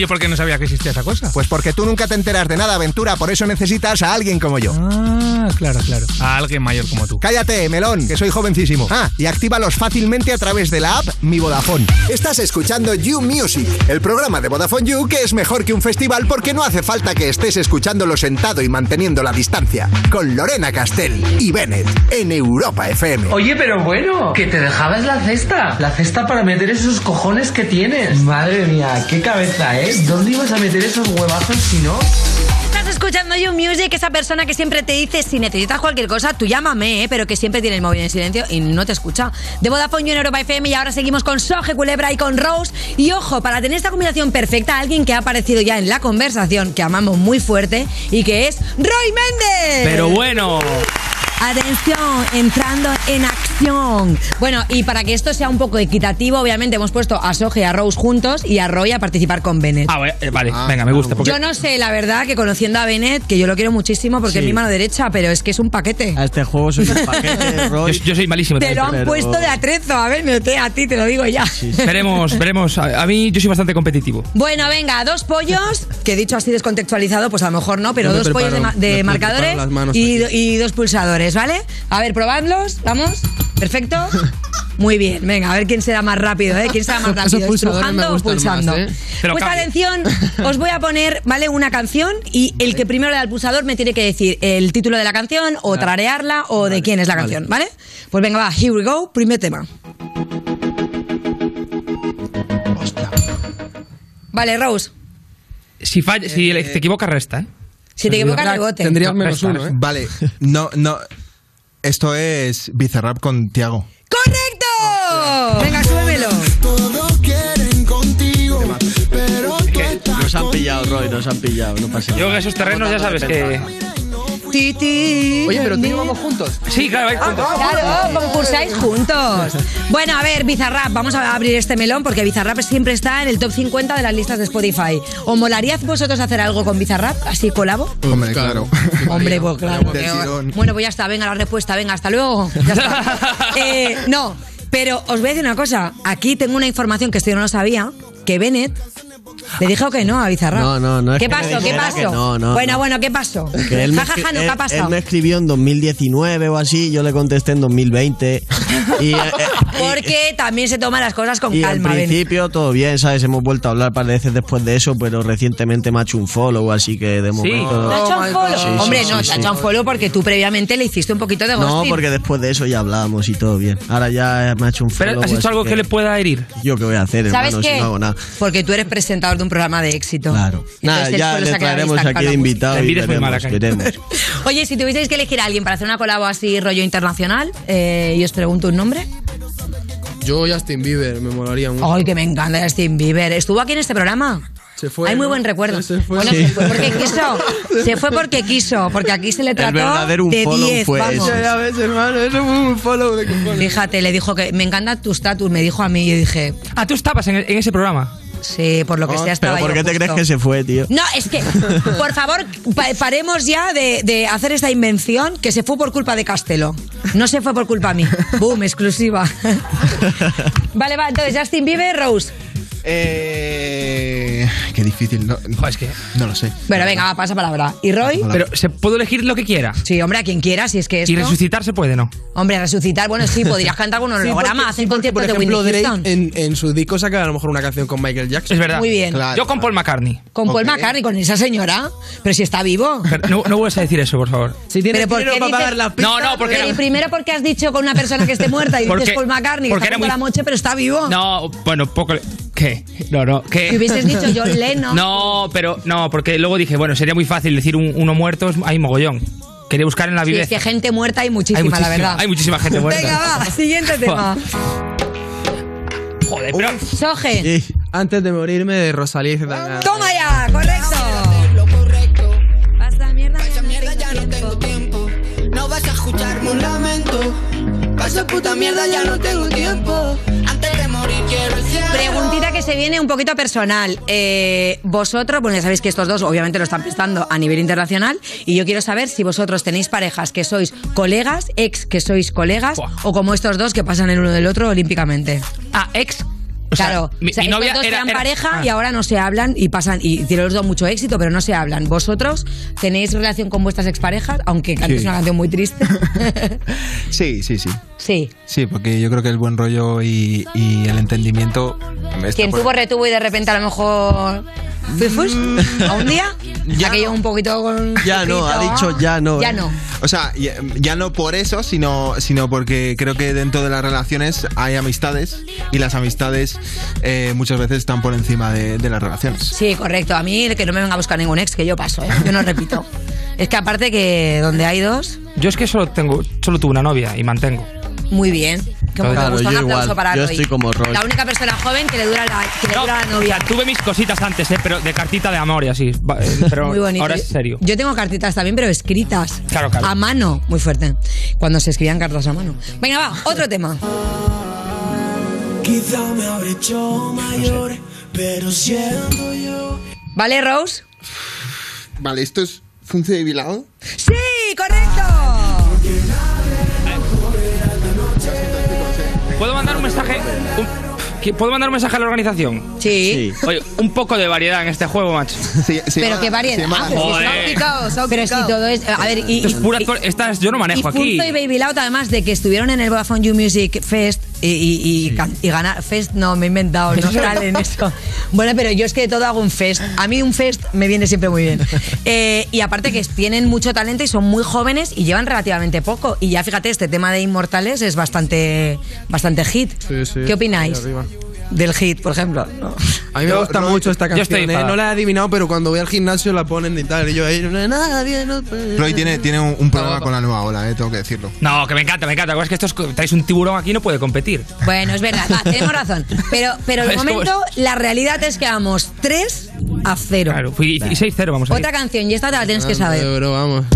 yo por qué no sabía que existía esa cosa? Pues porque tú nunca te enteras de nada, aventura, por eso necesitas a alguien como yo. Ah, claro, claro. A alguien mayor como tú. Cállate, melón, que soy jovencísimo. Ah, y actívalos fácilmente a través de la app Mi Vodafone. Estás escuchando You Music, el programa de Vodafone You que es mejor que un festival porque no hace falta que estés escuchándolo sentado y manteniendo la distancia. Con Lorena Castell y Bennett en Europa FM. Oye, pero bueno, que te dejabas la cesta. La cesta para meter esos cojones que tienes. Madre mía, qué cabeza, ¿eh? ¿Dónde ibas a meter esos huevazos si no? Escuchando You Music, esa persona que siempre te dice si necesitas cualquier cosa, tú llámame, ¿eh? pero que siempre tiene el móvil en silencio y no te escucha. De Vodafone You en Europa FM y ahora seguimos con Soje Culebra y con Rose. Y ojo, para tener esta combinación perfecta, alguien que ha aparecido ya en la conversación, que amamos muy fuerte y que es Roy Méndez. Pero bueno. Atención, entrando en acción. Bueno, y para que esto sea un poco equitativo, obviamente hemos puesto a Soje y a Rose juntos y a Roy a participar con Bennett. Ah, vale, vale, venga, me gusta. porque- Yo no sé, la verdad, que conociendo a Bennett, que yo lo quiero muchísimo porque Sí. es mi mano derecha, pero es que es un paquete. A este juego soy un paquete, Roy. Yo, yo soy malísimo. Te lo han pero- puesto de atrezo. A ver, me a ti, te lo digo ya. Veremos, veremos. A, a mí yo soy bastante competitivo. Bueno, venga, dos pollos, que dicho así descontextualizado, pues a lo mejor no, pero dos pollos de, marcadores y, y dos pulsadores, ¿vale? A ver, probadlos, vamos. Perfecto. Muy bien, venga, a ver quién será más rápido, ¿eh? ¿Quién será más rápido? ¿Estrujando o pulsando? más, ¿eh? Pues atención, os voy a poner, ¿vale? Una canción y el que primero le da el pulsador me tiene que decir el título de la canción o trarearla o de quién es la canción, ¿vale? Pues venga, va, here we go, primer tema. Vale, Rose. Si, falla, si te equivocas, resta, ¿eh? Si te equivocas, rebote. Tendrías menos Resta, uno, ¿eh? Vale, no, no. Esto es Bizarrap con Tiago. ¡Correcto! Venga, súbemelo. Todos quieren contigo, pero Nos han pillado, Roy, nos han pillado. No pasa Yo en esos terrenos ya sabes que. Ti, ti, Oye, pero tú y yo vamos juntos. Sí, claro, hay juntos. Claro, concursáis juntos. Bueno, a ver, Bizarrap, vamos a abrir este melón porque Bizarrap siempre está en el top 50 de las listas de Spotify. ¿O molaría vosotros hacer algo con Bizarrap? ¿Así colabo? Hombre, claro. Hombre, pues claro. Bueno, pues ya está, venga la respuesta, venga, hasta luego. Ya está. Eh, no, pero os voy a decir una cosa. Aquí tengo una información que esto yo no lo sabía, que Bennett le dijo que no a Bizarrap. No, no, no es ¿Qué que pasó? ¿Qué pasó? que no, no, bueno, no. bueno, ¿qué pasó? Que él me, Ja, ja, ja, no, escri- ¿qué ha él- pasado? él me escribió en 2019 o así, yo le contesté en 2020. Y, eh, eh, Porque también se toman las cosas con y en calma, Bennett. principio todo bien, ¿sabes? Hemos vuelto a hablar un par de veces después de eso, pero recientemente me ha hecho un follow, así que de momento... ¿Te ha hecho un follow? Sí, sí, Hombre, sí, no, sí. te ha hecho un follow porque tú previamente le hiciste un poquito de No, ghosting. porque después de eso ya hablábamos y todo bien. Ahora ya me ha hecho un follow. Pero has hecho algo que le pueda herir. Yo qué voy a hacer, ¿Sabes hermano, qué? si no hago nada. Porque tú eres presentador presentador de un programa de éxito. Claro. Nada, Entonces, él ya le traeremos aquí de invitado. Y veremos, veremos. Oye, si tuvieseis que elegir a alguien para hacer una colabo así rollo internacional, eh, y os pregunto un nombre. Yo, Justin Bieber, me molaría mucho. Ay, que me encanta Justin Bieber. ¿Estuvo aquí en este programa? Se fue. Hay muy ¿no? buen recuerdo. Se fue. Bueno, Sí. se fue porque quiso. Se fue porque quiso. Porque aquí se le trató verdadero de unfollow 10, fue vamos. ese. Ya ves, hermano, eso fue un follow de. Fíjate, le dijo que me encanta tu status. Me dijo a mí y yo dije, Ah, tú estabas en, en ese programa. Sí, por lo que sea estaba Pero ¿por qué te justo. crees que se fue, tío? No, es que, por favor, pa- paremos ya de, de hacer esta invención que se fue por culpa de Castelo. No se fue por culpa mí. Boom, exclusiva. vale, va, entonces Justin Bieber, Rose. Eh, qué difícil. No, es que... no lo sé. Bueno, venga, va, pasa palabra. ¿Y Roy? Pero se puedo elegir lo que quiera. Sí, hombre, a quien quiera, si es que esto... Y resucitar se puede, ¿no? Hombre, resucitar, bueno, sí, podrías cantar con un holograma, porque, conciertos por de ejemplo, Whitney Drake Houston. en, en su disco saca a lo mejor una canción con Michael Jackson. Es verdad. Muy bien. Yo con Paul McCartney. Con Paul McCartney, con esa señora. Pero si está vivo. Pero no, no vuelvas a decir eso, por favor. Si tienes Pero ¿por dinero qué para dices- pagar las No, pistas, no, porque Pero primero porque has dicho con una persona que esté muerta y Porque- dices Paul McCartney, que porque está era muy- la moche, pero está vivo. No, bueno, poco. ¿Qué? No, no. ¿qué? Si hubieses dicho John Lennon. No, pero no, porque luego dije, bueno, sería muy fácil decir un- uno muerto, hay mogollón. Quería buscar en la Sí, es viveza. que gente muerta hay muchísima, hay la muchísima, verdad. hay muchísima gente muerta. Venga, va, siguiente tema. Joder, pero. Soje. Antes de morirme de Rosalía y Zetangana. Toma ya, correcto. Pasa mierda, ya no tengo tiempo. No vas a escucharme un lamento. Paso puta mierda, ya no tengo tiempo. Preguntita que se viene un poquito personal. Eh, vosotros, bueno, ya sabéis que estos dos obviamente lo están prestando a nivel internacional y yo quiero saber si vosotros tenéis parejas que sois colegas, ex que sois colegas o como estos dos que pasan el uno del otro olímpicamente. Ah, ex. O sea, claro, mi- o sea, mi novia dos era- eran era- pareja ah. y ahora no se hablan y pasan y tienen los dos mucho éxito, pero no se hablan. ¿Vosotros tenéis relación con vuestras exparejas? Aunque cantéis Sí. una canción muy triste. Sí, sí, sí. sí. Sí, porque yo creo que el buen rollo y, y el entendimiento. Quien por- tuvo retuvo y de repente a lo mejor ¿Fifus? ¿A un día? Aquello un poquito con. Ya no, ha dicho ya no. Ya ¿eh? no. O sea, ya, ya no por eso, sino, sino porque creo que dentro de las relaciones hay amistades y las amistades eh, muchas veces están por encima de, de las relaciones. Sí, correcto. A mí que no me venga a buscar ningún ex, que yo paso, ¿eh? Yo no repito. Es que aparte que donde hay dos, Yo es que solo tengo, solo tuve una novia y mantengo. muy bien. Que me Claro, gusta un yo aplauso igual. para Yo Roy. estoy como Roy. La única persona joven que le dura la, que le dura la novia. O sea, tuve mis cositas antes, ¿eh? pero de cartita de amor y así. Eh, Pero Muy bonito. ahora es serio. Yo tengo cartitas también, pero escritas. Claro, claro. A mano, muy fuerte. Cuando se escribían cartas a mano. Venga, va, otro tema. Quizá me habré hecho mayor, pero siendo yo. ¿Vale, Rose? Vale, esto es función de bilado. ¡Sí, correcto! ¿Puedo mandar un mensaje? un- ¿Puedo mandar un mensaje a la organización? Sí. Oye, un poco de variedad en este juego, macho. Pero qué variedad. Ah, pero si son- Pero si todo es. A ver, y. Esto es y- pura actual- estas yo no Y manejo aquí. Funzo y Baby Loud, además de que estuvieron en el Vodafone You Music Fest y, y, y, ganar. Fest, no, me he inventado, no sale en eso. Bueno, pero yo es que de todo hago un fest. A mí un fest me viene siempre muy bien. Eh, y aparte que tienen mucho talento y son muy jóvenes y llevan relativamente poco. Y ya fíjate, este tema de Inmortales es bastante, bastante hit. ¿Qué opináis? Del hit, por ejemplo. No. A mí me gusta Roy- mucho esta yo estoy canción, ¿eh? enfadado. No la he adivinado, pero cuando voy al gimnasio la ponen y tal. Y yo ahí, no, nadie, no Roy tiene, tiene un, un problema con la nueva ola, eh, tengo que decirlo. No, que me encanta, me encanta. Es que esto es, traes un tiburón aquí y no puede competir. Bueno, es verdad, va, tenemos razón. Pero, pero de momento la realidad es que vamos 3 a 0. Claro, fui- y 6-0 vamos a. Otra canción, y esta te la tienes que saber. bro, vamos.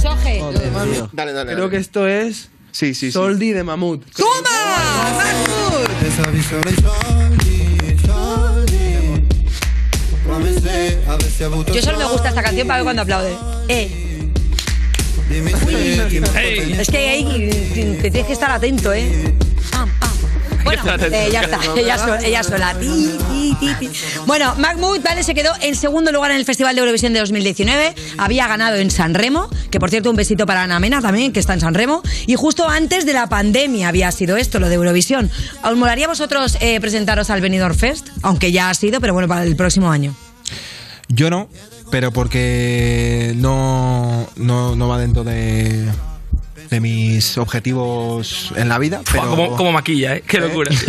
Soje. Dale, dale. Creo que esto es Sí, sí, sí. Soldi de Mamut. Yo solo me gusta esta canción para ver cuando aplaude. Eh. Es que ahí te tienes que estar atento, ¿eh? Pam. Bueno, eh, ya está, ella sola. Ella sola. Ti, ti, ti, ti. Bueno, Mahmoud, ¿vale? Se quedó en segundo lugar en el Festival de Eurovisión de 2019. Había ganado en San Remo, que por cierto, un besito para Ana Mena también, que está en San Remo. Y justo antes de la pandemia había sido esto, lo de Eurovisión. ¿Os molaría vosotros eh, presentaros al Benidorm Fest? Aunque ya ha sido, pero bueno, para el próximo año. Yo no, pero porque no, no, no va dentro de, de mis objetivos en la vida. Pero... Como, como maquilla, ¿eh? Qué locura.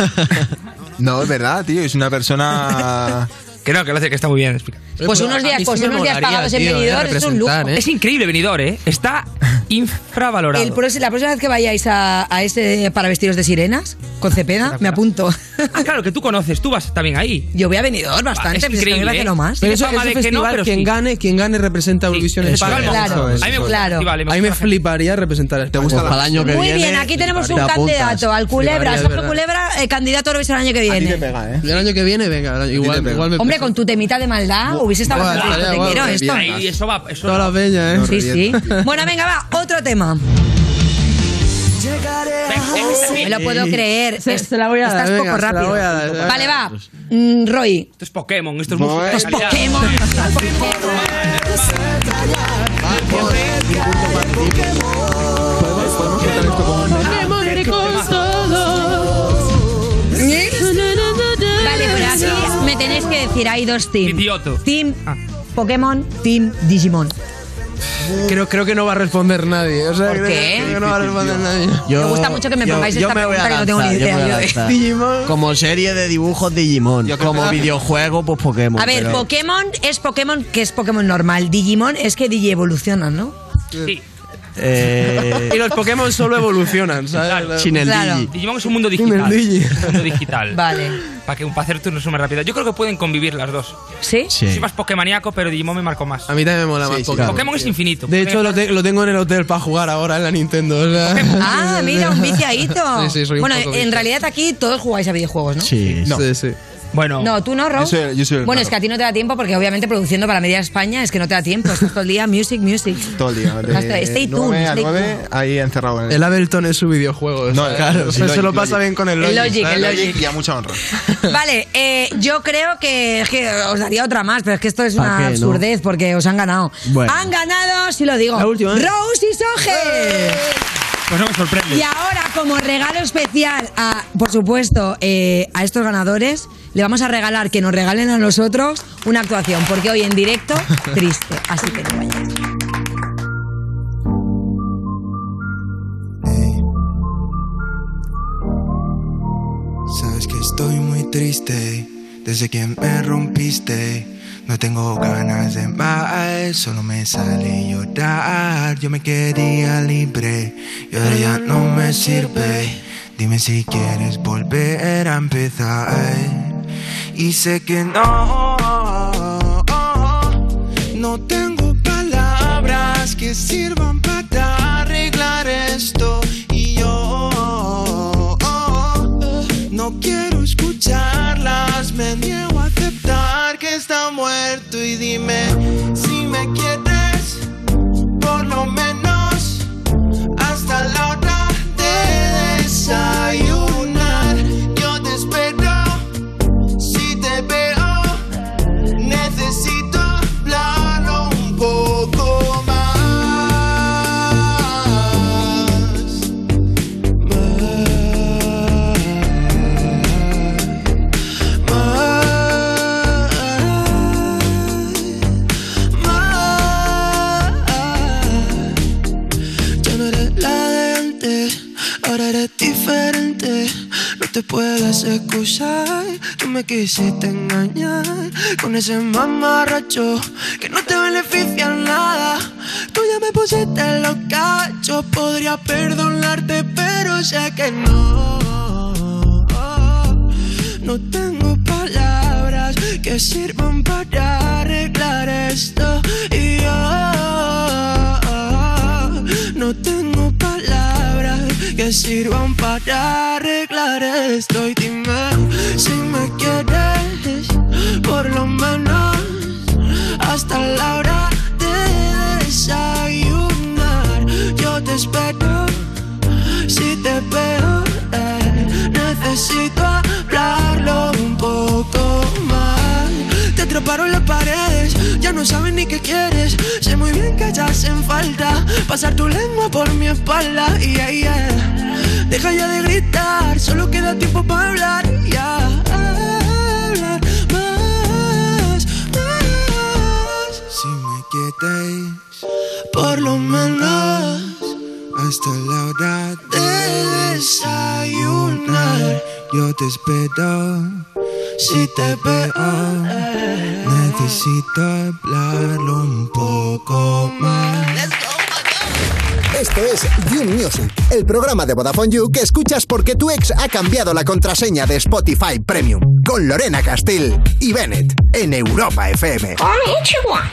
No, es verdad, tío. Es una persona. Que no, que lo hace, que está muy bien. explica. Pues unos días, pues unos días pagados en Benidorm es un lujo. Es increíble Benidorm, ¿eh? Está infravalorado. El la próxima vez que vayáis a, a ese para vestidos de sirenas, con Cepeda, me apunto. Ah, claro, que tú conoces, tú vas también ahí. Yo voy a Benidorm bastante, es es increíble, ¿eh? lo más. Pero eso, Tiene fama ese de que no, festival, pero quien sí. gane, quien gane representa Eurovisión Sí, España. eso es. Claro. A mí me gusta el Claro. festival, me A mí me gusta. fliparía representar a España. gusta la- Para el año que Muy viene. bien, aquí tenemos te un apuntas. candidato al Culebra, Fliparía, es Sergio verdad. Culebra, eh, candidato a Eurovisión el año que A ti te viene. pega, ¿eh? El año que viene, venga, igual, pega. igual me Hombre, con tu temita de maldad hubiese estado Buah, bastante estaría te quiero esto. bien. Y eso va, eso Toda la bella, ¿eh? Sí, sí. Bueno, venga, va, otro tema. Me lo puedo creer. Se- Es- se la voy a dar, Estás venga, poco se la rápido. voy a dar. Vale, va. Mm, Roy. Esto es Pokémon, esto es No, música. de calidad. Pokémon. ¿Podemos, decir, hay dos teams. Idioto. Team Ah. Pokémon, Team Digimon. Creo, creo que no va a responder nadie. O sea, ¿Por creo- qué? creo que no va a responder nadie. Yo- Me gusta mucho que me pongáis yo esta me pregunta que no tengo ni idea. Digimon. Como serie de dibujos Digimon. Yo Como que- videojuego, pues Pokémon. A ver, pero- Pokémon es Pokémon que es Pokémon normal. Digimon es que Digi evolucionan, ¿no? Sí. Eh, Y los Pokémon solo evolucionan, ¿sabes? Claro. sin el Claro. Digi. Digimon es un mundo Sin digital. el Digi. Un mundo digital. Vale. Para que para hacerte un resumen rápido. Yo creo que pueden convivir las dos. ¿Sí? Sí. Soy más Pokémoníaco, pero Digimon me marcó más. A mí también me mola Sí, más sí, Pokémon. Pokémon es infinito. De hecho, lo, te- lo tengo en el hotel para jugar ahora en la Nintendo. o sea. Ah, mira, un viciadito. Sí, sí, soy un bueno, poco en viciado. realidad aquí todos jugáis a videojuegos, ¿no? Sí, No. Sí, sí. Bueno, No, tú no, Ro. Yo soy- yo soy el bueno, raro. es que a ti no te da tiempo porque obviamente produciendo para media España es que no te da tiempo. Estás todo el día music, music. Todo el día. Hasta- De stay 9 tuned, stay 9, tuned. ahí encerrado en El Ableton es su videojuego. No, ¿sabes? claro, sea, se lo pasa Logic. bien con el El Logic. Logic, ¿sabes? el Logic. y a mucha honra. Vale, eh, yo creo que, es que os daría otra más, pero es que esto es ¿Pa una qué, no? absurdez porque os han ganado. Bueno. Han ganado, si lo digo, La última, ¿eh? Rose y Soge. pues no me sorprende. Y ahora, como regalo especial, a, por supuesto, eh, a estos ganadores, le vamos a regalar que nos regalen a nosotros una actuación, porque hoy en directo, triste. Así que no vayáis. Sabes que estoy muy triste desde que me rompiste. No tengo ganas de más, solo me sale llorar. Yo me quería libre y ahora ya no me sirve. Dime si quieres volver a empezar. Y sé que no, no tengo palabras que sirvan para arreglar esto. Y yo no quiero escucharlas, me niego a aceptar que está muerto. Y dime si me quieres, por lo menos hasta la hora de desayunar. Puedes excusar, tú me quisiste engañar con ese mamarracho que no te beneficia en nada. Tú ya me pusiste los cachos, podría perdonarte, pero sé que no. No tengo palabras que sirvan para arreglar esto. Y yo no tengo sirvan para arreglar esto. Y dime si me quieres, por lo menos hasta la hora de desayunar. Yo te espero si te veo, eh, necesito hablarlo un poco más. Te atraparon las paredes, ya no sabes ni qué quieres. Sé muy bien que ya hacen falta pasar tu lengua por mi espalda. Yeah, yeah. Deja ya de gritar, solo queda tiempo para hablar. Ya, hablar más, más. Si me quieres, por lo menos hasta la hora de desayunar. yo te espero. Si te veo, necesito hablarlo un poco más. Esto es You Music, el programa de Vodafone You que escuchas porque tu ex ha cambiado la contraseña de Spotify Premium. Con Lorena Castell y Bennett en Europa FM.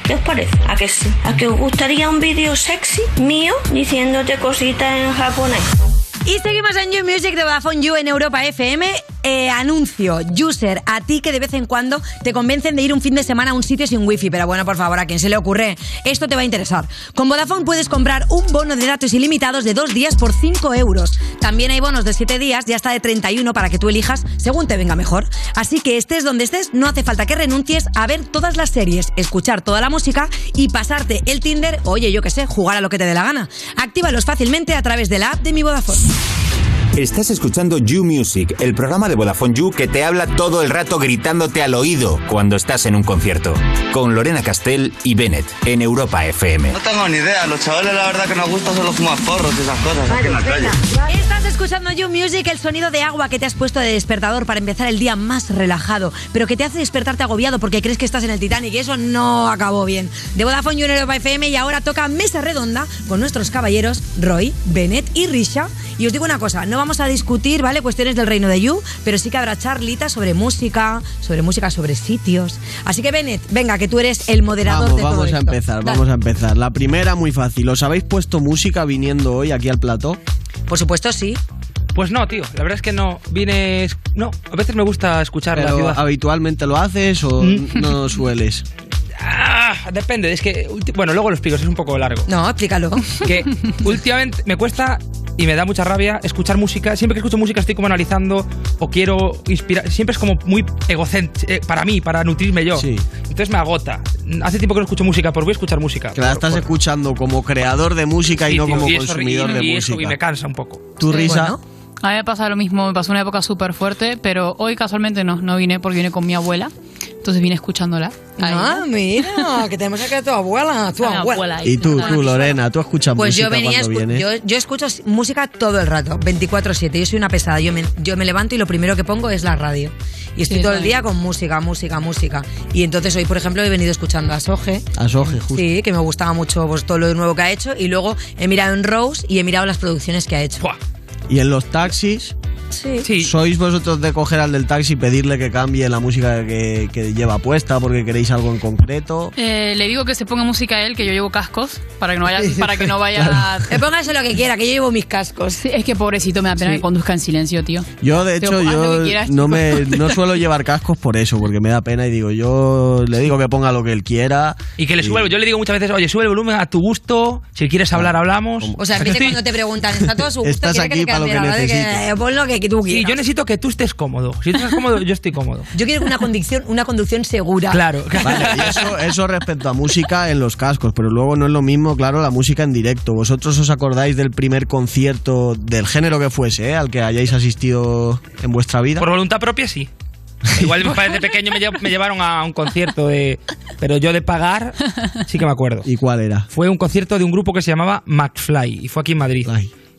¿Qué os parece? ¿A que sí? ¿A que os gustaría un vídeo sexy mío diciéndote cositas en japonés? Y seguimos en You Music de Vodafone You en Europa FM. Eh, anuncio, user, a ti que de vez en cuando te convencen de ir un fin de semana a un sitio sin wifi. Pero bueno, por favor, a quien se le ocurre, esto te va a interesar. Con Vodafone puedes comprar un bono de datos ilimitados de dos días por 5 euros. También hay bonos de 7 días y hasta de 31 para que tú elijas según te venga mejor. Así que estés donde estés, no hace falta que renuncies a ver todas las series, escuchar toda la música y pasarte el Tinder, oye, yo qué sé, jugar a lo que te dé la gana. Actívalos fácilmente a través de la app de mi Vodafone. Estás escuchando You Music, el programa de Vodafone You que te habla todo el rato gritándote al oído cuando estás en un concierto. Con Lorena Castell y Bennett en Europa FM. No tengo ni idea, los chavales la verdad que nos gusta solo fumar porros y esas cosas aquí en la calle. Estás escuchando You Music, el sonido de agua que te has puesto de despertador para empezar el día más relajado, pero que te hace despertarte agobiado porque crees que estás en el Titanic y eso no acabó bien. De Vodafone You en Europa FM y ahora toca mesa redonda con nuestros caballeros Roy, Bennett y Risha. Y os digo una cosa, no vamos a discutir, ¿vale? Cuestiones del reino de You, pero sí que habrá charlitas sobre música, sobre música, sobre sitios. Así que Bennett, venga, que tú eres el moderador Vamos, de todo vamos a esto. empezar, Dale. vamos a empezar. La primera muy fácil. ¿Os habéis puesto música viniendo hoy aquí al plató? Por supuesto, sí. Pues no, tío. La verdad es que no. Vine. No, a veces me gusta escuchar la Pero ciudad. habitualmente lo haces o Mm. no sueles. Ah, depende, es que. Bueno, luego lo explico, es un poco largo. No, explícalo. Que últimamente me cuesta y me da mucha rabia escuchar música. Siempre que escucho música estoy como analizando o quiero inspirar. Siempre es como muy egocéntrico para mí, para nutrirme yo. Sí. Entonces me agota. Hace tiempo que no escucho música, pues voy a escuchar música. Que la estás escuchando como creador de música y no tío, como y eso- consumidor y- de y eso, música. y me cansa un poco. ¿Tu risa? A mí me pasa lo mismo, me pasó una época súper fuerte, pero hoy casualmente no, no vine porque vine con mi abuela, entonces vine escuchándola. Ah, mira, que tenemos aquí a tu abuela, tu A mi abuela. abuela ahí. ¿Y tú, tú, Lorena? ¿Tú escuchas Pues música yo venía, cuando escu- vienes? yo, yo escucho música todo el rato, 24/7. Yo soy una pesada. Yo me, yo me levanto y lo primero que pongo es la radio. Y estoy Sí, todo el día con música, música, música. Y entonces hoy, por ejemplo, he venido escuchando a Soje. A Soje, justo. Sí, que me gustaba mucho pues, todo lo nuevo que ha hecho. Y luego he mirado en Rose y he mirado las producciones que ha hecho. ¿Y en los taxis? Sí. ¿Sois vosotros de coger al del taxi y pedirle que cambie la música que, que lleva puesta porque queréis algo en concreto? Eh, le digo que se ponga música a él, que yo llevo cascos, para que no vaya... Para que no vaya Que póngase lo que quiera, que yo llevo mis cascos. Sí, es que pobrecito, me da pena que conduzca en silencio, tío. Yo, de hecho, yo que quieras, no, me, no suelo llevar cascos por eso, porque me da pena y digo, yo le digo que ponga lo que él quiera. Y que le sube, yo le digo muchas veces, oye, sube el volumen a tu gusto, si quieres hablar, hablamos. O sea, Estoy- cuando te preguntan, ¿está todo a su gusto? Estás ¿Quiere aquí se para lo que radio? necesites. Que que tú Sí, yo necesito que tú estés cómodo. Si tú estás cómodo, yo estoy cómodo. Yo quiero una conducción, una conducción segura. Claro. Vale, y eso, eso respecto a música en los cascos, pero luego no es lo mismo, claro, la música en directo. ¿Vosotros os acordáis del primer concierto del género que fuese, eh, al que hayáis asistido en vuestra vida? Por voluntad propia, sí. Igual mis padres de pequeño me llevaron a un concierto de. Pero yo de pagar, sí que me acuerdo. ¿Y cuál era? Fue un concierto de un grupo que se llamaba McFly y fue aquí en Madrid.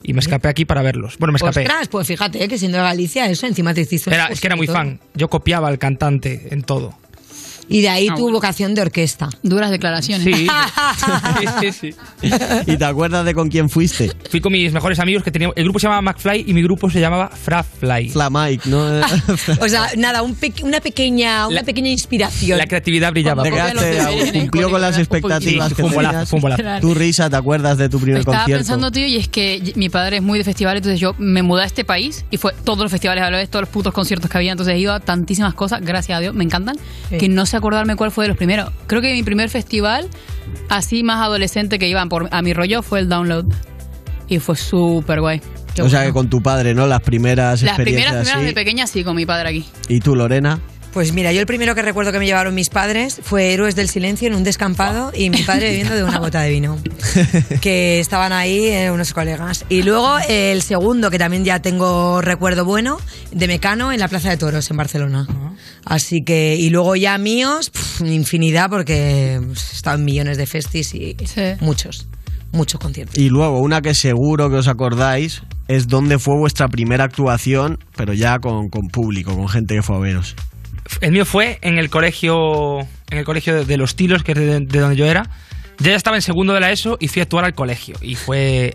Y me escapé aquí para verlos. Bueno, me escapé. Ostras, pues fíjate eh, que siendo de Galicia, eso encima te hiciste. Era, es que era muy fan. Yo copiaba al cantante en todo. Y de Ah, ahí tu vocación de orquesta. Duras declaraciones. Sí. sí, sí, sí. ¿Y te acuerdas de con quién fuiste? Fui con mis mejores amigos que teníamos. El grupo se llamaba McFly y mi grupo se llamaba Frafly. Flamike, ¿no? O sea, nada, un pe- una pequeña, una La- pequeña inspiración. La creatividad brillaba. Te quedaste- cumplió con las expectativas Sí, que fue un bolazo, tenías. fue un bolazo. Claro. Tu risa, ¿te acuerdas de tu primer Estaba concierto? pensando, tío, y es que mi padre es muy de festivales, entonces yo me mudé a este país y fue todos los festivales a la vez, todos los putos conciertos que había, entonces he ido a tantísimas cosas, gracias a Dios, me encantan, Sí. que no acordarme cuál fue de los primeros. Creo que mi primer festival, así más adolescente que iban por, a mi rollo, fue el Download. Y fue súper guay. O sea que con tu padre, ¿no? Las primeras Las primeras, experiencias primeras de así. pequeña sí, con mi padre aquí. ¿Y tú, Lorena? Pues mira, yo el primero que recuerdo que me llevaron mis padres fue Héroes del Silencio en un descampado y mi padre bebiendo de una gota de vino. que estaban ahí eh, unos colegas. Y luego eh, el segundo, que también ya tengo recuerdo bueno, de Mecano en la Plaza de Toros en Barcelona. Así que, y luego ya míos, infinidad, porque pues, he estado en millones de festis y muchos, muchos conciertos. Y luego, una que seguro que os acordáis, es dónde fue vuestra primera actuación, pero ya con, con público, con gente que fue a veros. El mío fue en el colegio en el colegio de, de los Tilos, que es de, de donde yo era. Yo ya estaba en segundo de la ESO y fui a actuar al colegio. Y fue